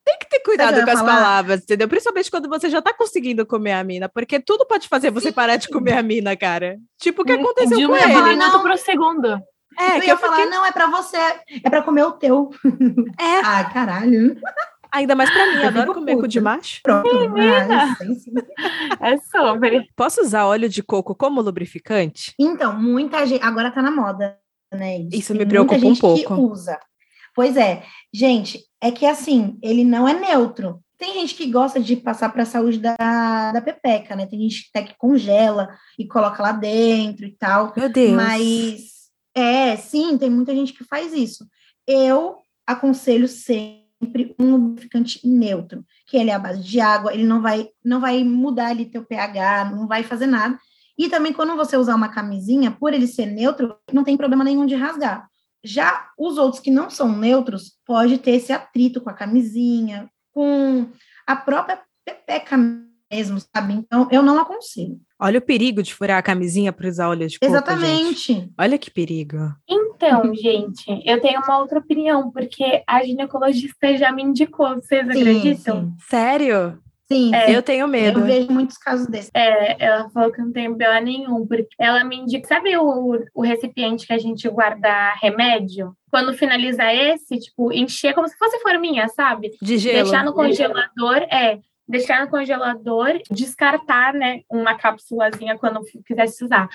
[SPEAKER 1] tem que ter cuidado com as
[SPEAKER 3] falar?
[SPEAKER 1] palavras, entendeu? Principalmente quando você já tá conseguindo comer a mina, porque tudo pode fazer você parar de comer a mina, cara. Tipo o que aconteceu
[SPEAKER 2] de
[SPEAKER 1] com
[SPEAKER 2] um
[SPEAKER 3] ia
[SPEAKER 1] ele.
[SPEAKER 3] falar, não.
[SPEAKER 2] pro segundo.
[SPEAKER 1] É,
[SPEAKER 3] eu
[SPEAKER 1] que
[SPEAKER 3] ia
[SPEAKER 1] eu
[SPEAKER 3] falar,
[SPEAKER 1] fiquei,
[SPEAKER 3] não, é pra você, é pra comer o teu. <laughs>
[SPEAKER 1] é,
[SPEAKER 3] Ah, caralho.
[SPEAKER 1] ainda mais pra mim, eu adoro comer cu
[SPEAKER 3] puta.
[SPEAKER 1] de macho.
[SPEAKER 3] Pronto. Ah, sim, sim. <laughs>
[SPEAKER 2] É sobre.
[SPEAKER 1] Posso usar óleo de coco como lubrificante?
[SPEAKER 3] Então, muita gente, agora tá na moda, né?
[SPEAKER 1] Isso
[SPEAKER 3] Tem
[SPEAKER 1] me preocupa um pouco.
[SPEAKER 3] Que usa. Pois é, gente, é que assim, ele não é neutro. Tem gente que gosta de passar para a saúde da, da pepeca, né? Tem gente até que congela e coloca lá dentro e tal.
[SPEAKER 1] Meu Deus.
[SPEAKER 3] Mas é, sim, tem muita gente que faz isso. Eu aconselho sempre um lubrificante neutro, que ele é à base de água, ele não vai não vai mudar ali teu pH, não vai fazer nada. E também quando você usar uma camisinha, por ele ser neutro, não tem problema nenhum de rasgar. Já os outros que não são neutros, pode ter esse atrito com a camisinha, com a própria pepeca mesmo, sabe? Então, eu não aconselho.
[SPEAKER 1] Olha o perigo de furar a camisinha para usar óleo de coco, gente.
[SPEAKER 3] Exatamente.
[SPEAKER 1] Olha que perigo.
[SPEAKER 2] Então, <laughs> gente, eu tenho uma outra opinião, porque a ginecologista já me indicou, vocês acreditam?
[SPEAKER 3] sim.
[SPEAKER 1] Sério?
[SPEAKER 3] Sim,
[SPEAKER 2] É,
[SPEAKER 3] sim.
[SPEAKER 1] eu tenho medo.
[SPEAKER 3] Eu vejo muitos casos desses.
[SPEAKER 2] É, ela falou que não tem BO nenhum, porque ela me indica, sabe o, o recipiente que a gente guarda remédio? Quando finalizar esse, tipo, encher como se fosse forminha, sabe?
[SPEAKER 1] De gelo.
[SPEAKER 2] Deixar no congelador, é, deixar no congelador, descartar, né, uma cápsulazinha quando quisesse usar.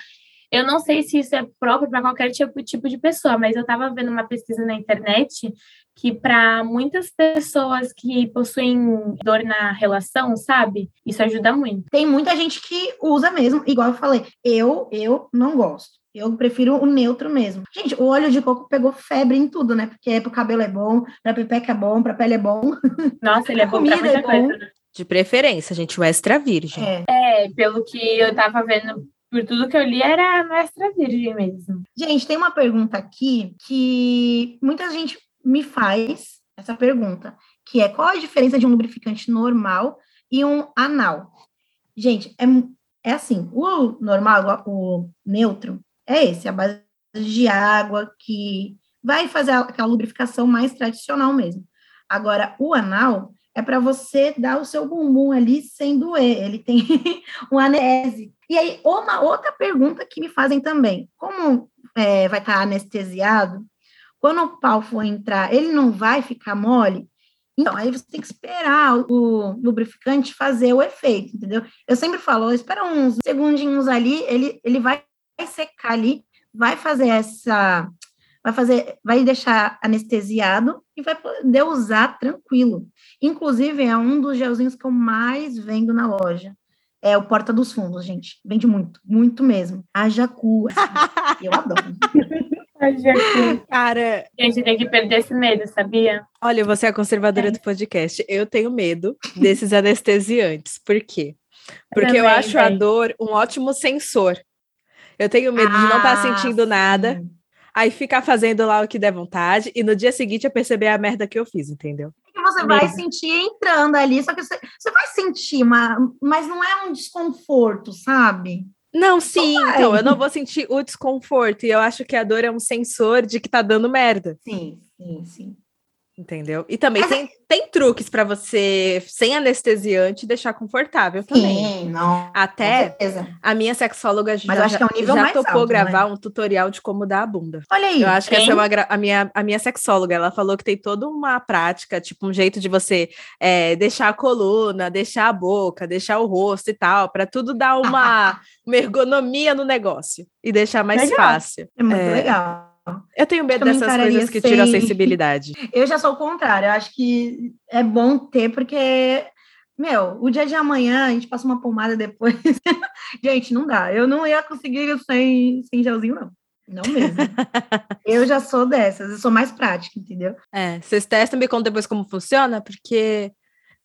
[SPEAKER 2] Eu não sei se isso é próprio para qualquer tipo, tipo de pessoa, mas eu estava vendo uma pesquisa na internet que para muitas pessoas que possuem dor na relação, sabe? Isso ajuda muito.
[SPEAKER 3] Tem muita gente que usa mesmo, igual eu falei. Eu, eu não gosto. Eu prefiro o neutro mesmo. Gente, o óleo de coco pegou febre em tudo, né? Porque pro cabelo é bom, pra pepeca é bom, pra pele é bom. <laughs>
[SPEAKER 2] Nossa, ele é bom
[SPEAKER 3] Comida
[SPEAKER 2] pra muita
[SPEAKER 3] é bom.
[SPEAKER 2] coisa. né?
[SPEAKER 1] De preferência, gente, o extra virgem.
[SPEAKER 3] É.
[SPEAKER 2] É, pelo que eu tava vendo, por tudo que eu li, era no extra virgem mesmo.
[SPEAKER 3] Gente, tem uma pergunta aqui que muita gente me faz essa pergunta, que é qual a diferença de um lubrificante normal e um anal? Gente, é, é assim, o normal, o neutro, é esse, a base de água, que vai fazer aquela lubrificação mais tradicional mesmo. Agora, o anal é para você dar o seu bumbum ali sem doer, ele tem <laughs> um anese. E aí, uma outra pergunta que me fazem também, como é, vai estar anestesiado, quando o pau for entrar, ele não vai ficar mole? Então, aí você tem que esperar o lubrificante fazer o efeito, entendeu? Eu sempre falo, espera uns segundinhos ali, ele, ele vai secar ali, vai fazer essa, vai fazer, vai deixar anestesiado e vai poder usar tranquilo. Inclusive, é um dos gelzinhos que eu mais vendo na loja. É o Porta dos Fundos, gente. Vende muito, muito mesmo. Haja cu. assim, eu adoro. <laughs>
[SPEAKER 1] Cara,
[SPEAKER 2] A gente tem que perder esse medo, sabia?
[SPEAKER 1] olha, você é a conservadora do podcast. Eu tenho medo desses anestesiantes. Por quê? Porque eu
[SPEAKER 2] Também
[SPEAKER 1] acho a dor um ótimo sensor. Eu tenho medo de não estar
[SPEAKER 3] Ah,
[SPEAKER 1] sentindo nada,
[SPEAKER 3] sim.
[SPEAKER 1] aí ficar fazendo lá o que der vontade, e no dia seguinte eu perceber a merda que eu fiz, entendeu?
[SPEAKER 3] que você vai
[SPEAKER 2] Mesmo.
[SPEAKER 3] sentir entrando ali, só que você, você vai sentir, uma, mas não é um desconforto, sabe?
[SPEAKER 1] Não, sim,
[SPEAKER 3] vai.
[SPEAKER 1] então eu não vou sentir o desconforto, e eu acho que a dor é um sensor de que tá dando merda.
[SPEAKER 3] Sim, sim, sim.
[SPEAKER 1] Entendeu? E também tem, tem truques para você, sem anestesiante, deixar confortável também.
[SPEAKER 3] Sim, não.
[SPEAKER 1] Até a minha sexóloga
[SPEAKER 3] Mas
[SPEAKER 1] já,
[SPEAKER 3] acho que é um nível
[SPEAKER 1] já
[SPEAKER 3] mais
[SPEAKER 1] topou
[SPEAKER 3] alto,
[SPEAKER 1] gravar
[SPEAKER 3] né?
[SPEAKER 1] um tutorial de como dar a bunda.
[SPEAKER 3] Olha aí.
[SPEAKER 1] Eu acho que essa é
[SPEAKER 2] Hein?
[SPEAKER 1] uma a, minha, a minha sexóloga. Ela falou que tem toda uma prática, tipo, um jeito de você é, deixar a coluna, deixar a boca, deixar o rosto e tal, para tudo dar uma, <laughs> uma ergonomia no negócio e deixar mais
[SPEAKER 3] Legal.
[SPEAKER 1] fácil.
[SPEAKER 3] É muito
[SPEAKER 1] É.
[SPEAKER 3] legal.
[SPEAKER 1] Eu tenho medo
[SPEAKER 3] Eu me
[SPEAKER 1] dessas coisas que tiram a sensibilidade. <laughs>
[SPEAKER 3] Eu já sou o contrário. Eu acho que é bom ter, porque, meu, o dia de amanhã a gente passa uma pomada depois. <laughs> gente, não dá. Eu não ia conseguir sem, sem gelzinho, não. Não mesmo. <laughs> eu já sou dessas. Eu sou mais prática, entendeu?
[SPEAKER 1] É, vocês testam, me contam depois como funciona, porque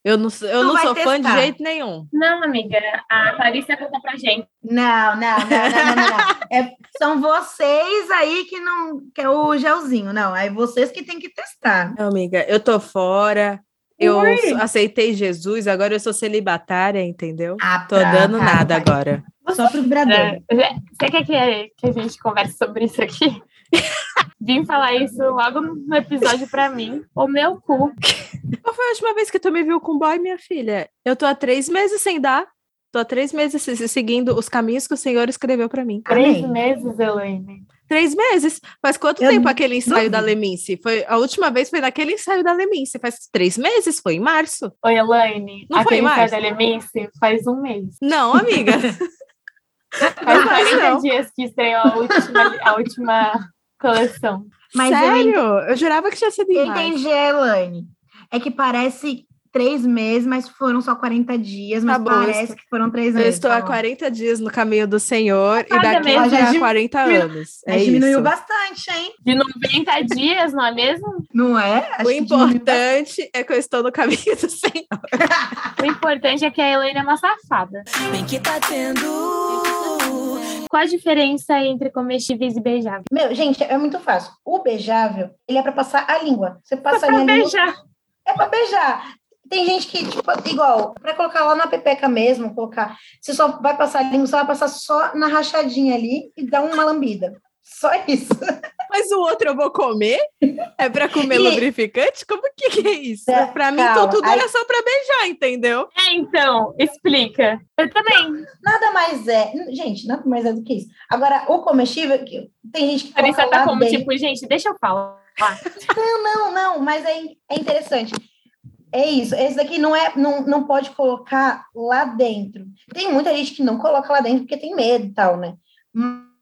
[SPEAKER 1] eu não, sou- eu não
[SPEAKER 3] vai
[SPEAKER 1] sou fã de
[SPEAKER 3] testar.
[SPEAKER 1] jeito nenhum.
[SPEAKER 2] Não, amiga, a Clarice ia contar pra gente.
[SPEAKER 3] Não, não, não, não, não, não. <laughs> É, são vocês aí que não quer o gelzinho, não. Aí vocês que tem que testar.
[SPEAKER 1] Não, amiga, eu tô fora. Eu s- aceitei Jesus, agora eu sou celibatária, entendeu?
[SPEAKER 3] Ah,
[SPEAKER 1] Tô
[SPEAKER 3] tá,
[SPEAKER 1] dando
[SPEAKER 3] tá,
[SPEAKER 1] nada
[SPEAKER 3] tá.
[SPEAKER 1] agora.
[SPEAKER 3] Só pro vibrador.
[SPEAKER 2] É, é, Você quer que, que a gente converse sobre isso aqui? <laughs> Vim falar isso logo no episódio pra mim. O meu cu.
[SPEAKER 1] Qual foi a última vez que tu me viu com boy, minha filha? Eu tô há três meses sem dar. Tô há três meses se- se- seguindo os caminhos que o Senhor escreveu pra mim.
[SPEAKER 2] Três
[SPEAKER 3] Amém.
[SPEAKER 2] meses, Elaine.
[SPEAKER 1] Três meses? Faz quanto
[SPEAKER 3] Eu
[SPEAKER 1] tempo aquele ensaio da. Lemince? Foi, a última vez foi naquele ensaio da Lemince. Faz três meses? Foi em março?
[SPEAKER 2] Oi, Elaine.
[SPEAKER 1] Não foi
[SPEAKER 2] aquele
[SPEAKER 1] mais?
[SPEAKER 2] sai da Lemince faz um mês.
[SPEAKER 1] Não, amiga. <laughs>
[SPEAKER 2] Faz
[SPEAKER 1] Não faz,
[SPEAKER 2] 40
[SPEAKER 1] não.
[SPEAKER 2] dias que estreou a última, a última coleção.
[SPEAKER 3] Mas eu
[SPEAKER 1] Sério? Eu jurava que tinha sido em
[SPEAKER 3] Eu entendi, Elaine. É que parece três meses, mas foram só 40 dias, mas
[SPEAKER 1] Tá bom,
[SPEAKER 3] parece
[SPEAKER 1] estou-
[SPEAKER 3] que foram três
[SPEAKER 1] Eu
[SPEAKER 3] meses.
[SPEAKER 1] estou
[SPEAKER 3] tá
[SPEAKER 1] há
[SPEAKER 3] bom.
[SPEAKER 1] 40 dias no caminho do Senhor e daqui
[SPEAKER 2] mesmo.
[SPEAKER 1] já há 40
[SPEAKER 3] diminu-
[SPEAKER 1] anos. É
[SPEAKER 3] Mas diminuiu
[SPEAKER 1] isso.
[SPEAKER 3] bastante, hein?
[SPEAKER 2] De 90 dias, não é mesmo?
[SPEAKER 3] Não é? Acho
[SPEAKER 1] O importante é que eu estou no caminho do Senhor.
[SPEAKER 2] O importante é que a Elaine é uma safada.
[SPEAKER 4] Bem que tá tendo.
[SPEAKER 2] Qual a diferença entre comestíveis e beijáveis?
[SPEAKER 3] Meu, gente, é muito fácil. O beijável, ele é pra passar a língua. Você passa ali a língua.
[SPEAKER 2] Beijar.
[SPEAKER 3] É pra beijar. Tem gente que, tipo, igual, pra colocar lá na pepeca mesmo, colocar. Você só vai passar a língua, você vai passar só na rachadinha ali e dar uma lambida. Só isso. <laughs>
[SPEAKER 1] Mas o outro eu vou comer? É pra comer
[SPEAKER 3] E-
[SPEAKER 1] lubrificante? Como que, que é isso?
[SPEAKER 3] É,
[SPEAKER 1] pra mim,
[SPEAKER 3] calma,
[SPEAKER 1] então, tudo
[SPEAKER 3] aí-
[SPEAKER 1] era só pra beijar, entendeu?
[SPEAKER 2] É, então, explica. Eu também.
[SPEAKER 3] Nada mais é. Gente, nada mais é do que isso. Agora, o comestível, que tem gente que
[SPEAKER 2] A Larissa
[SPEAKER 3] coloca
[SPEAKER 2] tá como,
[SPEAKER 3] dentro.
[SPEAKER 2] tipo, gente, deixa eu falar.
[SPEAKER 3] Não, não, mas é, é interessante. É isso. Esse daqui não é, não, não pode colocar lá dentro. Tem muita gente que não coloca lá dentro porque tem medo e tal, né?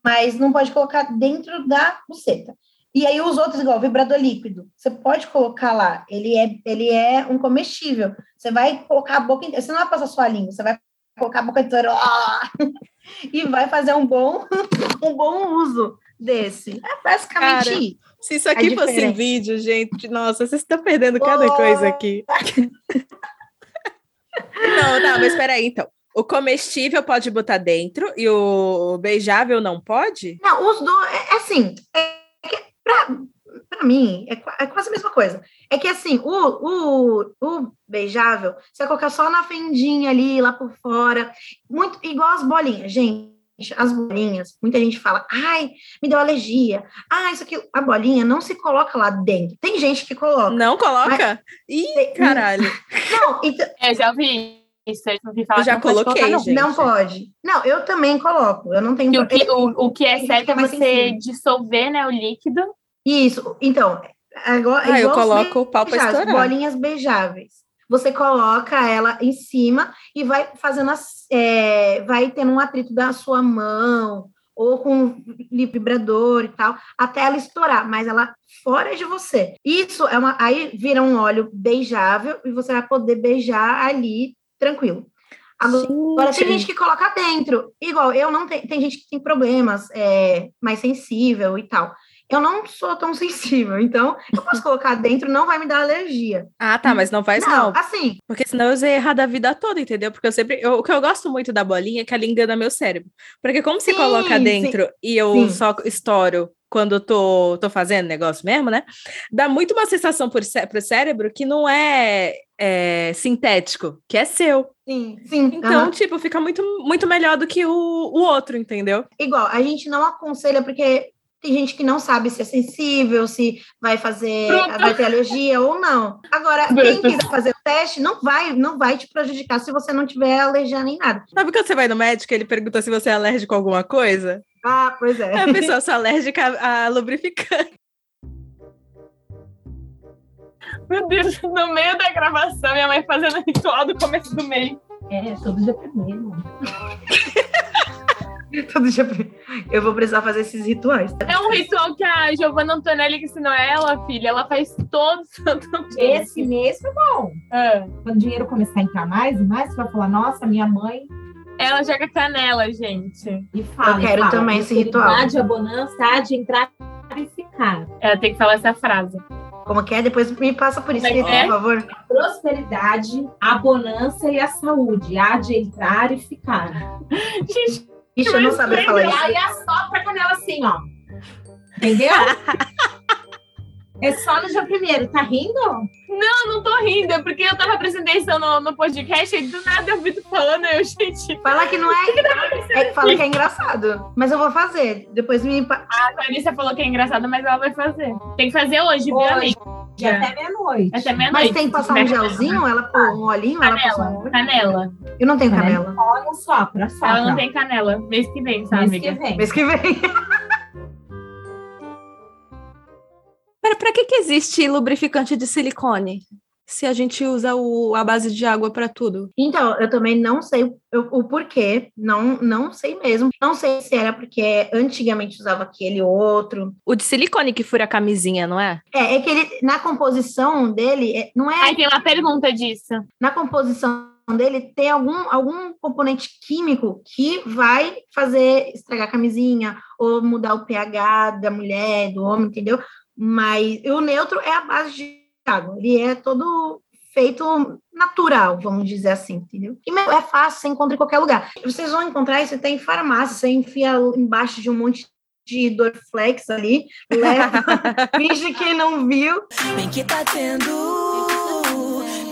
[SPEAKER 3] Mas não pode colocar dentro da buceta. E aí os outros, igual o vibrador líquido, você pode colocar lá. Ele é, ele é um comestível. Você vai colocar a boca inteira. Você não vai passar só a língua, você vai colocar a boca inteira <laughs> e vai fazer um bom, <laughs> um bom uso desse. É basicamente
[SPEAKER 1] Cara,
[SPEAKER 3] isso.
[SPEAKER 1] Se isso aqui
[SPEAKER 3] A
[SPEAKER 1] fosse
[SPEAKER 3] diferença.
[SPEAKER 1] vídeo, gente, nossa, vocês estão perdendo cada
[SPEAKER 3] Oh.
[SPEAKER 1] coisa aqui. <laughs> não, tá, mas peraí, então. O comestível pode botar dentro e o beijável não pode?
[SPEAKER 3] Não, os dois, é, é assim, é que pra, pra mim, é, é quase a mesma coisa. É que assim, o, o, o beijável, você vai colocar só na fendinha ali, lá por fora, muito igual as bolinhas, gente. As bolinhas, muita gente fala, ai, me deu alergia. Ah, isso aqui, a bolinha não se coloca lá dentro. Tem gente que coloca.
[SPEAKER 1] Não coloca? Ih,
[SPEAKER 3] Tem-
[SPEAKER 1] caralho. <laughs>
[SPEAKER 3] Não, então,
[SPEAKER 2] É, já ouvi isso. Eu ouvi falar
[SPEAKER 1] Eu já
[SPEAKER 2] que não pode
[SPEAKER 1] coloquei,
[SPEAKER 2] colocar, não.
[SPEAKER 1] gente.
[SPEAKER 3] não pode. Não, eu também coloco. Eu não tenho
[SPEAKER 2] Que o, que, o, o que é certo é você
[SPEAKER 3] sensível.
[SPEAKER 2] dissolver né, o líquido.
[SPEAKER 3] Isso, então, agora.
[SPEAKER 1] Ah, eu coloco o pau
[SPEAKER 3] beijáveis,
[SPEAKER 1] estourar.
[SPEAKER 3] bolinhas beijáveis. Você coloca ela em cima e vai fazendo, as- é, vai tendo um atrito da sua mão ou com vibrador e tal, até ela estourar, mas ela fora de você. Isso é uma, aí vira um óleo beijável e você vai poder beijar ali tranquilo. Agora tem gente que coloca dentro, igual eu não tenho, tem gente que tem problemas, é, mais sensível e tal. Eu não sou tão <laughs> sensível, então eu posso colocar dentro, não vai me dar alergia.
[SPEAKER 1] Ah, tá, mas não faz
[SPEAKER 3] não,
[SPEAKER 1] não.
[SPEAKER 3] assim,
[SPEAKER 1] Porque senão eu usei errado a vida toda, entendeu? Porque eu sempre. eu- o que eu gosto muito da bolinha é que ela engana meu cérebro. Porque como se
[SPEAKER 3] Sim,
[SPEAKER 1] coloca
[SPEAKER 3] sim.
[SPEAKER 1] dentro e eu
[SPEAKER 3] Sim.
[SPEAKER 1] só estouro quando eu tô, tô fazendo negócio mesmo, né? Dá muito uma sensação pro, cé pro cérebro que não é, é, sintético, que é seu.
[SPEAKER 3] sim, sim.
[SPEAKER 1] Então,
[SPEAKER 3] aham.
[SPEAKER 1] tipo, fica muito, muito melhor do que o, o outro, entendeu?
[SPEAKER 3] igual, a gente não aconselha porque tem gente que não sabe se é sensível, se vai fazer, vai ter alergia ou não. Agora, quem quiser fazer o teste, não vai, não vai te prejudicar se você não tiver alergia nem nada.
[SPEAKER 1] Sabe quando você vai no médico ele pergunta se você é alérgico a alguma coisa?
[SPEAKER 3] Ah, pois é.
[SPEAKER 1] A pessoa sou alérgica a, lubrificante.
[SPEAKER 2] Meu Deus, no meio da gravação, minha mãe fazendo ritual do começo do mês.
[SPEAKER 5] É, todo dia primeiro. <laughs>
[SPEAKER 3] Todo dia- Eu vou precisar fazer esses rituais.
[SPEAKER 2] É um ritual que a Giovanna Antonelli que ensinou ela, filha. Ela faz todo santo dia.
[SPEAKER 5] Esse mesmo é bom.
[SPEAKER 2] Ah,
[SPEAKER 5] Quando o dinheiro começar a entrar mais e mais, você vai falar, nossa, minha mãe.
[SPEAKER 2] Ela joga canela, gente.
[SPEAKER 5] E fala.
[SPEAKER 3] Eu quero
[SPEAKER 5] fala,
[SPEAKER 3] também esse ritual.
[SPEAKER 5] prosperidade, A bonança há de entrar e ficar.
[SPEAKER 2] Ela tem que falar essa frase.
[SPEAKER 3] Como que é? Depois me passa por
[SPEAKER 2] Como é é?
[SPEAKER 3] por favor.
[SPEAKER 5] Prosperidade, a bonança e a saúde há de entrar e ficar.
[SPEAKER 2] Gente,
[SPEAKER 3] Ixi, eu não sabia falar
[SPEAKER 5] E
[SPEAKER 3] isso.
[SPEAKER 5] aí assopra a canela assim, ó. Entendeu? <laughs> é só no dia primeiro, tá rindo?
[SPEAKER 2] eu não tô rindo, é porque eu tava atenção no, no podcast e do nada eu vi tu falando, eu, gente.
[SPEAKER 3] Fala que não é, é. Fala que é engraçado. Mas eu vou fazer. Depois me.
[SPEAKER 2] A Clarissa falou que é engraçado, mas ela vai fazer. Tem que fazer hoje, viu,
[SPEAKER 5] Hoje.
[SPEAKER 2] amiga?
[SPEAKER 5] De até meia-noite.
[SPEAKER 2] Até meia-noite.
[SPEAKER 3] Mas tem que passar um gelzinho? Ela pôr um olhinho? Ela passa um
[SPEAKER 2] Canela.
[SPEAKER 3] olho?
[SPEAKER 2] Canela.
[SPEAKER 3] Eu não tenho
[SPEAKER 5] Canela.
[SPEAKER 3] canela.
[SPEAKER 5] Olha só, pra só.
[SPEAKER 2] Ela não tem canela. Mês que vem, sabe,
[SPEAKER 5] Mês que
[SPEAKER 2] amiga?
[SPEAKER 5] vem.
[SPEAKER 3] Mês que vem. <laughs>
[SPEAKER 1] Para pra que, que existe lubrificante de silicone? Se a gente usa o, a base de água para tudo.
[SPEAKER 3] Então, eu também não sei o, o porquê. Não, não sei mesmo. Não sei se era porque antigamente usava aquele outro.
[SPEAKER 1] O de silicone que fura a camisinha, não é?
[SPEAKER 3] É, é que ele, na composição dele, é- não é
[SPEAKER 2] Aí tem uma pergunta disso.
[SPEAKER 3] na composição dele tem algum, algum componente químico que vai fazer estragar a camisinha ou mudar o pH da mulher, do homem, entendeu? Mas o neutro é a base de água, ele é todo feito natural, vamos dizer assim, entendeu? E meu, é fácil, você encontra em qualquer lugar. Vocês vão encontrar isso até em farmácia, você enfia embaixo de um monte de Dorflex ali, leva, <laughs> finge que não viu,
[SPEAKER 4] Bem que tá tendo.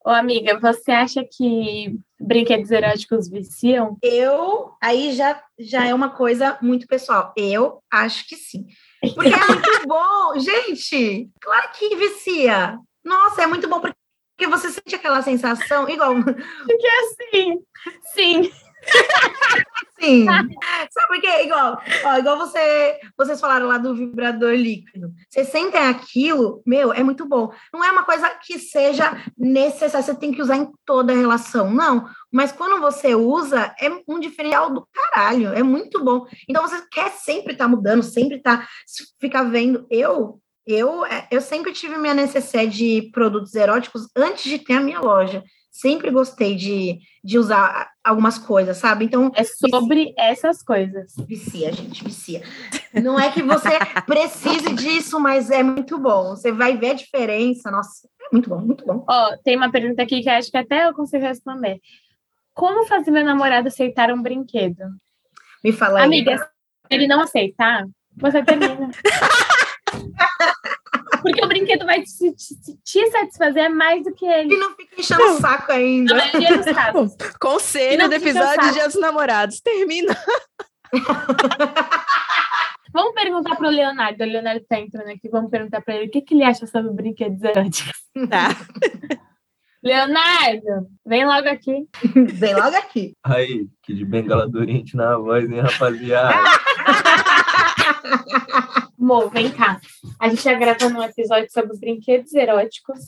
[SPEAKER 2] Ô, amiga, você acha que brinquedos eróticos viciam?
[SPEAKER 3] Eu, aí já, já é uma coisa muito pessoal. Eu acho que sim. Porque é muito bom. Gente, claro que vicia. Nossa, é muito bom porque você sente aquela sensação, igual,
[SPEAKER 2] Porque assim, sim.
[SPEAKER 3] sim. Sabe por quê? Igual, ó, igual você, vocês falaram lá do vibrador líquido. Vocês sentem aquilo, meu, é muito bom. Não é uma coisa que seja necessária, você tem que usar em toda a relação, não. Mas quando você usa, é um diferencial do caralho, é muito bom. Então você quer sempre estar mudando, sempre estar, ficar vendo. Eu, eu, é, eu sempre tive minha necessidade de produtos eróticos antes de ter a minha loja. Sempre gostei de, de usar algumas coisas, sabe? Então,
[SPEAKER 2] É sobre essas coisas.
[SPEAKER 3] Vicia, gente, vicia. Não é que você <laughs> precise disso, mas é muito bom. Você vai ver a diferença. Nossa, é muito bom, muito bom.
[SPEAKER 2] Ó, tem uma pergunta aqui que acho que até eu consigo responder. Como fazer meu namorado aceitar um brinquedo?
[SPEAKER 3] Me fala aí.
[SPEAKER 2] Amiga, se ele não aceitar, você termina. <laughs> Porque o brinquedo vai te, te- te satisfazer mais do que ele.
[SPEAKER 3] E não fica enchendo o saco ainda.
[SPEAKER 2] maioria dos casos.
[SPEAKER 1] Tá Conselho do episódio. Dia dos Namorados. Termina. <laughs>
[SPEAKER 2] Vamos perguntar pro Leonardo. O Leonardo tá entrando aqui. Vamos perguntar pra ele o que, que ele acha sobre brinquedos eróticos.
[SPEAKER 1] Tá. <laughs>
[SPEAKER 2] Leonardo, vem logo aqui. <laughs>
[SPEAKER 3] Vem logo aqui.
[SPEAKER 6] Aí, que de bengala doente na voz, hein, rapaziada? <laughs>
[SPEAKER 2] Mo, vem cá. A gente já gravando um episódio sobre os brinquedos eróticos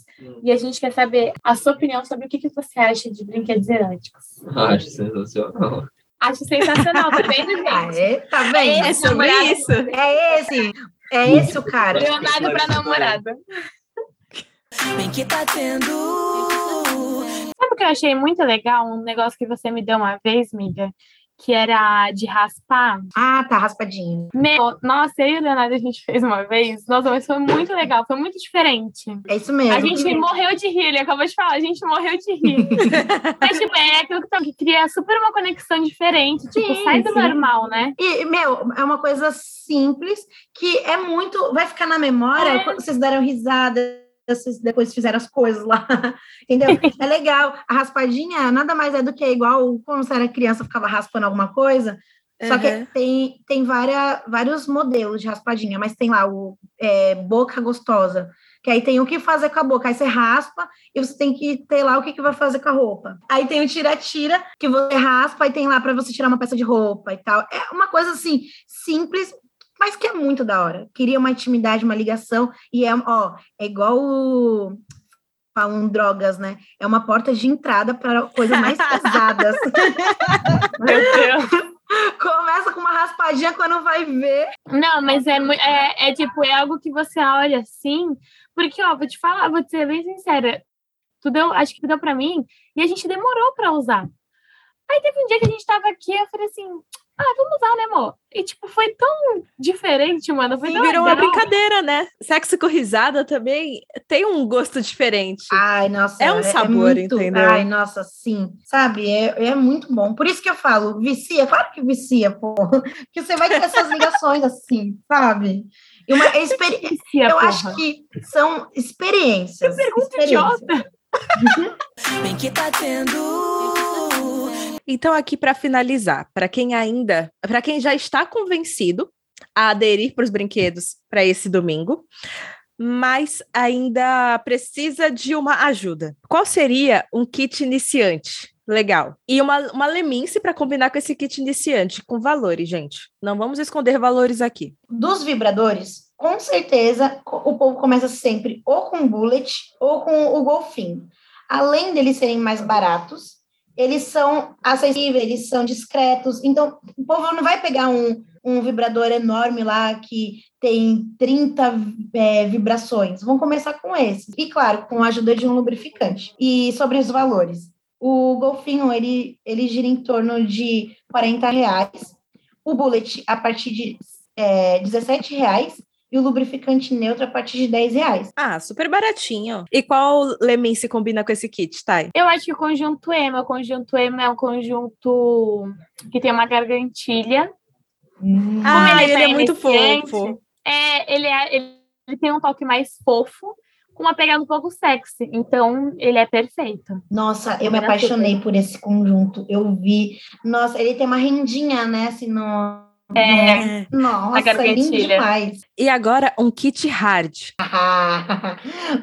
[SPEAKER 2] e a gente quer saber a sua opinião sobre o que, que você acha de brinquedos eróticos.
[SPEAKER 6] Acho sensacional.
[SPEAKER 2] Acho sensacional, tá vendo,
[SPEAKER 3] Ah,
[SPEAKER 2] gente?
[SPEAKER 3] é? Tá vendo?
[SPEAKER 1] É sobre
[SPEAKER 2] namorado.
[SPEAKER 1] isso.
[SPEAKER 3] É esse. É esse o cara.
[SPEAKER 2] Leonardo pra namorada.
[SPEAKER 4] Bem que tá tendo.
[SPEAKER 2] Sabe o que eu achei muito legal? Um negócio que você me deu uma vez, amiga, que era de raspar.
[SPEAKER 3] Ah, tá raspadinho.
[SPEAKER 2] Meu, nossa, eu e o Leonardo a gente fez uma vez. Nossa, mas foi muito legal, foi muito diferente.
[SPEAKER 3] É isso mesmo.
[SPEAKER 2] A gente morreu de rir, ele acabou de falar, a gente morreu de rir. <laughs> Mas, tipo, é aquilo que, que cria super uma conexão diferente. Tipo,
[SPEAKER 5] Sim,
[SPEAKER 2] sai do
[SPEAKER 5] sim.
[SPEAKER 2] normal, né?
[SPEAKER 3] E, meu, é uma coisa simples que é muito. Vai ficar na memória
[SPEAKER 2] É.
[SPEAKER 3] quando vocês deram risada. Vocês depois fizeram as coisas lá, <laughs> entendeu? É legal. A raspadinha nada mais é do que igual quando você era criança, ficava raspando alguma coisa. Só que
[SPEAKER 1] Uhum.
[SPEAKER 3] tem, tem várias, vários modelos de raspadinha, mas tem lá o é, boca gostosa, que aí tem o que fazer com a boca. Aí você raspa e você tem que ter lá o que, que vai fazer com a roupa. Aí tem o tira-tira, que você raspa e tem lá para você tirar uma peça de roupa e tal. É uma coisa assim, simples, mas que é muito da hora. Queria uma intimidade, uma ligação, e é, ó, é igual o. Falam drogas, né? É uma porta de entrada para coisas mais <laughs> pesadas.
[SPEAKER 2] Meu Deus. <laughs>
[SPEAKER 3] Começa com uma raspadinha quando vai ver.
[SPEAKER 2] Não, mas é, é, é tipo, é algo que você olha assim, porque, ó, vou te falar, vou te ser bem sincera, tu deu, acho que tu deu pra mim, e a gente demorou pra usar. Aí teve um dia que a gente tava aqui, eu falei assim, ah, vamos usar, né, amor? E, tipo, foi tão diferente, mano, foi tão
[SPEAKER 1] Virou uma
[SPEAKER 2] legal.
[SPEAKER 1] brincadeira, né? Sexo com risada também tem um gosto diferente.
[SPEAKER 3] Ai, nossa.
[SPEAKER 1] É um sabor,
[SPEAKER 3] muito-
[SPEAKER 1] entendeu?
[SPEAKER 3] Ai, nossa, sim. Sabe, é, é muito bom. Por isso que eu falo, vicia, claro que vicia, pô. <laughs> Que você vai ter essas ligações assim, sabe? E uma <laughs> experiência. Eu
[SPEAKER 2] porra.
[SPEAKER 3] acho que são experiências.
[SPEAKER 2] Que pergunta
[SPEAKER 3] experiências.
[SPEAKER 2] idiota.
[SPEAKER 4] Bem que tá tendo.
[SPEAKER 1] Então, aqui para finalizar, para quem ainda, para quem já está convencido a aderir para os brinquedos para esse domingo, mas ainda precisa de uma ajuda. Qual seria um kit iniciante? Legal. E uma, uma lemince para combinar com esse kit iniciante, com valores, gente. Não vamos esconder valores aqui.
[SPEAKER 3] Dos vibradores, com certeza, o povo começa sempre ou com o bullet ou com o golfinho. Além deles serem mais baratos, eles são acessíveis, eles são discretos. Então, o povo não vai pegar um, um vibrador enorme lá que tem 30 é, vibrações. Vão começar com esse. E, claro, com a ajuda de um lubrificante. E sobre os valores. O golfinho, ele, ele gira em torno de 40 reais. O bullet, a partir de é, 17 reais. E o lubrificante neutro, a partir de 10 reais.
[SPEAKER 1] Ah, super baratinho. E qual lemince combina com esse kit, Thay?
[SPEAKER 2] Eu acho que o conjunto emo, o conjunto emo é um conjunto que tem uma gargantilha.
[SPEAKER 1] Ah,
[SPEAKER 2] ele
[SPEAKER 1] ele,
[SPEAKER 2] tá
[SPEAKER 1] é muito fofo.
[SPEAKER 2] É, ele, é, ele, ele tem um toque mais fofo, com uma pegada um pouco sexy. Então, ele é perfeito.
[SPEAKER 3] Nossa, eu me apaixonei por esse conjunto. Eu vi. Nossa, ele tem uma rendinha, né? Assim, no.
[SPEAKER 2] É,
[SPEAKER 1] É.
[SPEAKER 3] Nossa, lindo demais.
[SPEAKER 1] E agora um kit hard.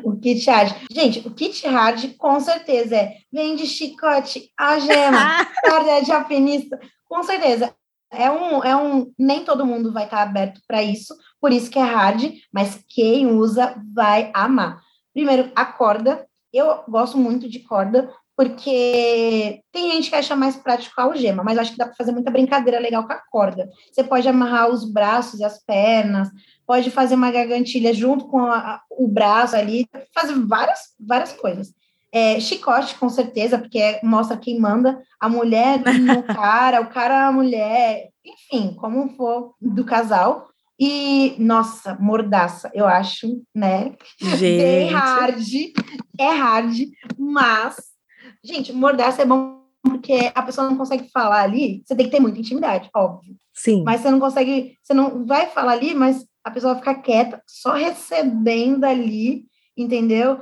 [SPEAKER 3] o <laughs> kit hard. Gente, o kit hard com certeza é vende chicote, algema, corda <laughs> de alpinista. Com certeza. É um, é um. Nem todo mundo vai estar aberto para isso, por isso que é hard, mas quem usa vai amar. Primeiro, a corda. Eu gosto muito de corda, porque tem gente que acha mais prático a algema, mas acho que dá para fazer muita brincadeira legal com a corda. Você pode amarrar os braços e as pernas, pode fazer uma gargantilha junto com a- o braço ali, fazer várias, várias coisas. É, chicote, com certeza, porque é- mostra quem manda, a mulher <laughs> no cara, o cara a mulher, enfim, como for do casal. E, nossa, mordaça, eu acho, né? <laughs> Bem
[SPEAKER 1] Gente.
[SPEAKER 3] hard, é hard, mas, gente, mordaça é bom porque a pessoa não consegue falar ali, você tem que ter muita intimidade, óbvio.
[SPEAKER 1] Sim.
[SPEAKER 3] Mas você não consegue, você não vai falar ali, mas a pessoa vai ficar quieta, só recebendo ali, entendeu?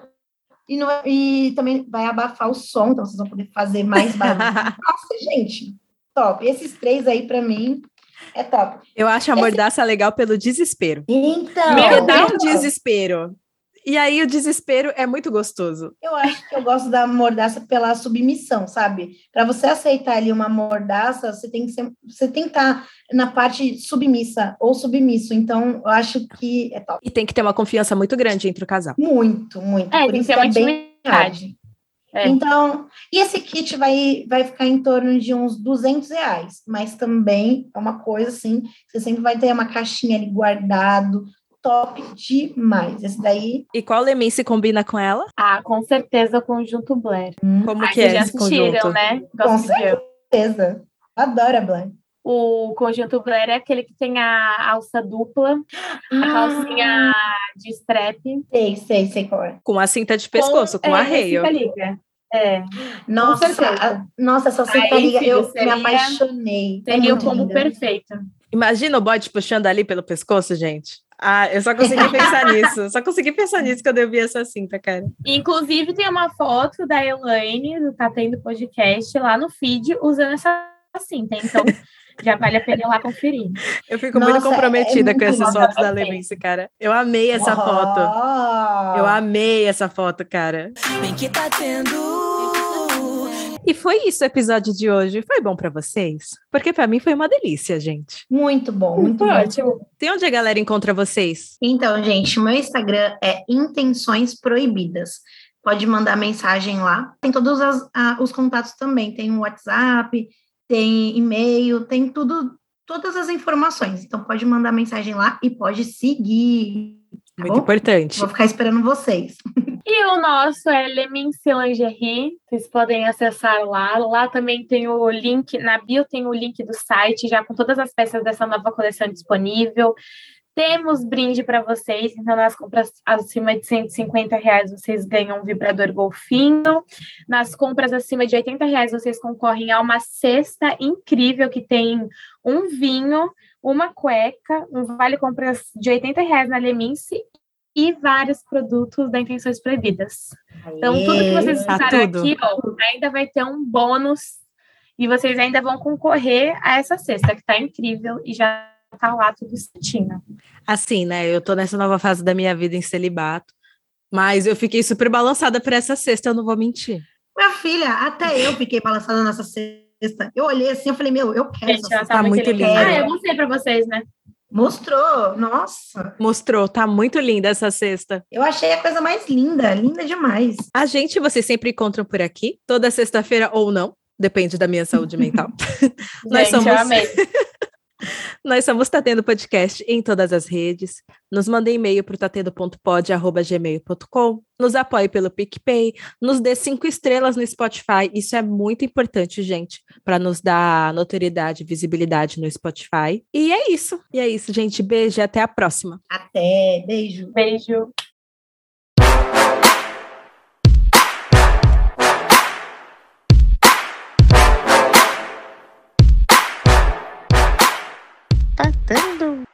[SPEAKER 3] E, não, e também vai abafar o som, então vocês vão poder fazer mais barulho. <laughs> Nossa, gente, top. Esses três aí, para mim, é top.
[SPEAKER 1] Eu acho a mordaça legal pelo desespero.
[SPEAKER 3] Então,
[SPEAKER 2] Meu
[SPEAKER 1] dá um
[SPEAKER 2] Deus.
[SPEAKER 1] desespero. E aí o desespero é muito gostoso.
[SPEAKER 3] Eu acho que eu gosto da mordaça pela submissão, sabe? Para você aceitar ali uma mordaça, você tem que ser, você tem que estar na parte submissa ou submisso. Então, eu acho que é top.
[SPEAKER 1] E tem que ter uma confiança muito grande entre o casal.
[SPEAKER 3] Muito, muito.
[SPEAKER 2] É,
[SPEAKER 3] Por
[SPEAKER 2] tem que
[SPEAKER 3] isso
[SPEAKER 2] ter uma
[SPEAKER 3] é
[SPEAKER 2] intimidade. É.
[SPEAKER 3] Então, e esse kit vai, vai ficar em torno de uns 200 reais, mas também é uma coisa assim, você sempre vai ter uma caixinha ali guardado, top demais. Esse daí,
[SPEAKER 1] E qual lemince combina com ela?
[SPEAKER 2] Ah, com certeza o conjunto Blair.
[SPEAKER 1] Como
[SPEAKER 2] Ah,
[SPEAKER 1] que
[SPEAKER 2] vocês
[SPEAKER 1] é
[SPEAKER 2] já
[SPEAKER 1] esse
[SPEAKER 2] assistiram,
[SPEAKER 1] conjunto?
[SPEAKER 2] né?
[SPEAKER 3] Com
[SPEAKER 2] Gosto
[SPEAKER 3] certeza, adoro a Blanc.
[SPEAKER 2] O conjunto Blair é aquele que tem a alça dupla, a calcinha de strap.
[SPEAKER 3] Sei, sei, sei qual é.
[SPEAKER 1] Com a cinta de pescoço, com,
[SPEAKER 2] é,
[SPEAKER 1] arreio.
[SPEAKER 2] cinta liga. É,
[SPEAKER 3] Nossa, a- nossa, essa
[SPEAKER 2] Aí,
[SPEAKER 3] cinta liga,
[SPEAKER 2] filho,
[SPEAKER 3] eu
[SPEAKER 2] seria-
[SPEAKER 3] me apaixonei. É
[SPEAKER 2] seria o
[SPEAKER 3] muito
[SPEAKER 2] combo perfeito.
[SPEAKER 1] Imagina o bode puxando ali pelo pescoço, gente. Ah, eu só consegui pensar nisso. Só consegui pensar nisso quando eu vi essa cinta, cara.
[SPEAKER 2] Inclusive, tem uma foto da Elaine, do Tá Tendo Podcast, lá no feed, usando essa cinta. Então, <laughs> Já vale a pena ir lá conferir.
[SPEAKER 1] Eu fico
[SPEAKER 3] Nossa,
[SPEAKER 1] muito comprometida
[SPEAKER 3] é
[SPEAKER 1] com essas fotos da. Levice, cara. Eu amei essa foto. Eu amei essa foto, cara.
[SPEAKER 4] Bem que tá tendo.
[SPEAKER 1] E foi isso o episódio de hoje. Foi bom pra vocês? Porque pra mim foi uma delícia, gente.
[SPEAKER 3] Muito bom, muito bom.
[SPEAKER 2] ótimo.
[SPEAKER 1] Tem onde a galera encontra vocês?
[SPEAKER 3] Então, gente, o meu Instagram é Intenções Proibidas. Pode mandar mensagem lá. Tem todos as- a- os contatos também. Tem o WhatsApp, tem e-mail, tem tudo, todas as informações. Então, pode mandar mensagem lá e pode seguir. Tá
[SPEAKER 1] Muito
[SPEAKER 3] bom?
[SPEAKER 1] importante.
[SPEAKER 3] Vou ficar esperando vocês. <laughs>
[SPEAKER 2] E o nosso é Lemince Lingerie, vocês podem acessar lá. Lá também tem o link, na bio tem o link do site, já com todas as peças dessa nova coleção disponível. Temos brinde para vocês, então nas compras acima de 150 reais vocês ganham um vibrador golfinho. Nas compras acima de 80 reais vocês concorrem a uma cesta incrível que tem um vinho, uma cueca, um vale compras de 80 reais na Lemince e vários produtos da Intenções Proibidas. Então, tudo que vocês
[SPEAKER 1] Tá tudo.
[SPEAKER 2] aqui, ó, ainda vai ter um bônus e vocês ainda vão concorrer a essa cesta, que tá incrível e já tá lá tudo certinho.
[SPEAKER 1] Assim, né? Eu tô nessa nova fase da minha vida em celibato. Mas eu fiquei super balançada por essa sexta, eu não vou mentir.
[SPEAKER 3] Minha filha, até eu fiquei balançada nessa cesta. Eu olhei assim, eu falei, meu, eu quero
[SPEAKER 2] Gente, ela tá,
[SPEAKER 1] Tá
[SPEAKER 2] muito, linda. Ah, eu mostrei pra vocês, né?
[SPEAKER 3] Mostrou, nossa.
[SPEAKER 1] Mostrou, tá muito linda essa cesta.
[SPEAKER 3] Eu achei a coisa mais linda, linda demais.
[SPEAKER 1] A gente, vocês sempre encontram por aqui, toda sexta-feira ou não, depende da minha saúde mental. <laughs> Nós
[SPEAKER 2] Gente, eu
[SPEAKER 1] somos-
[SPEAKER 2] amei. <laughs>
[SPEAKER 1] Nós somos Tatendo Podcast em todas as redes. Nos mandem e-mail para tatendo.pod.gmail.com. Nos apoie pelo PicPay. Nos dê cinco estrelas no Spotify. Isso é muito importante, gente, para nos dar notoriedade e visibilidade no Spotify. E é isso. E é isso, gente. Beijo e até a próxima.
[SPEAKER 3] Até, beijo.
[SPEAKER 2] Beijo. Nintendo.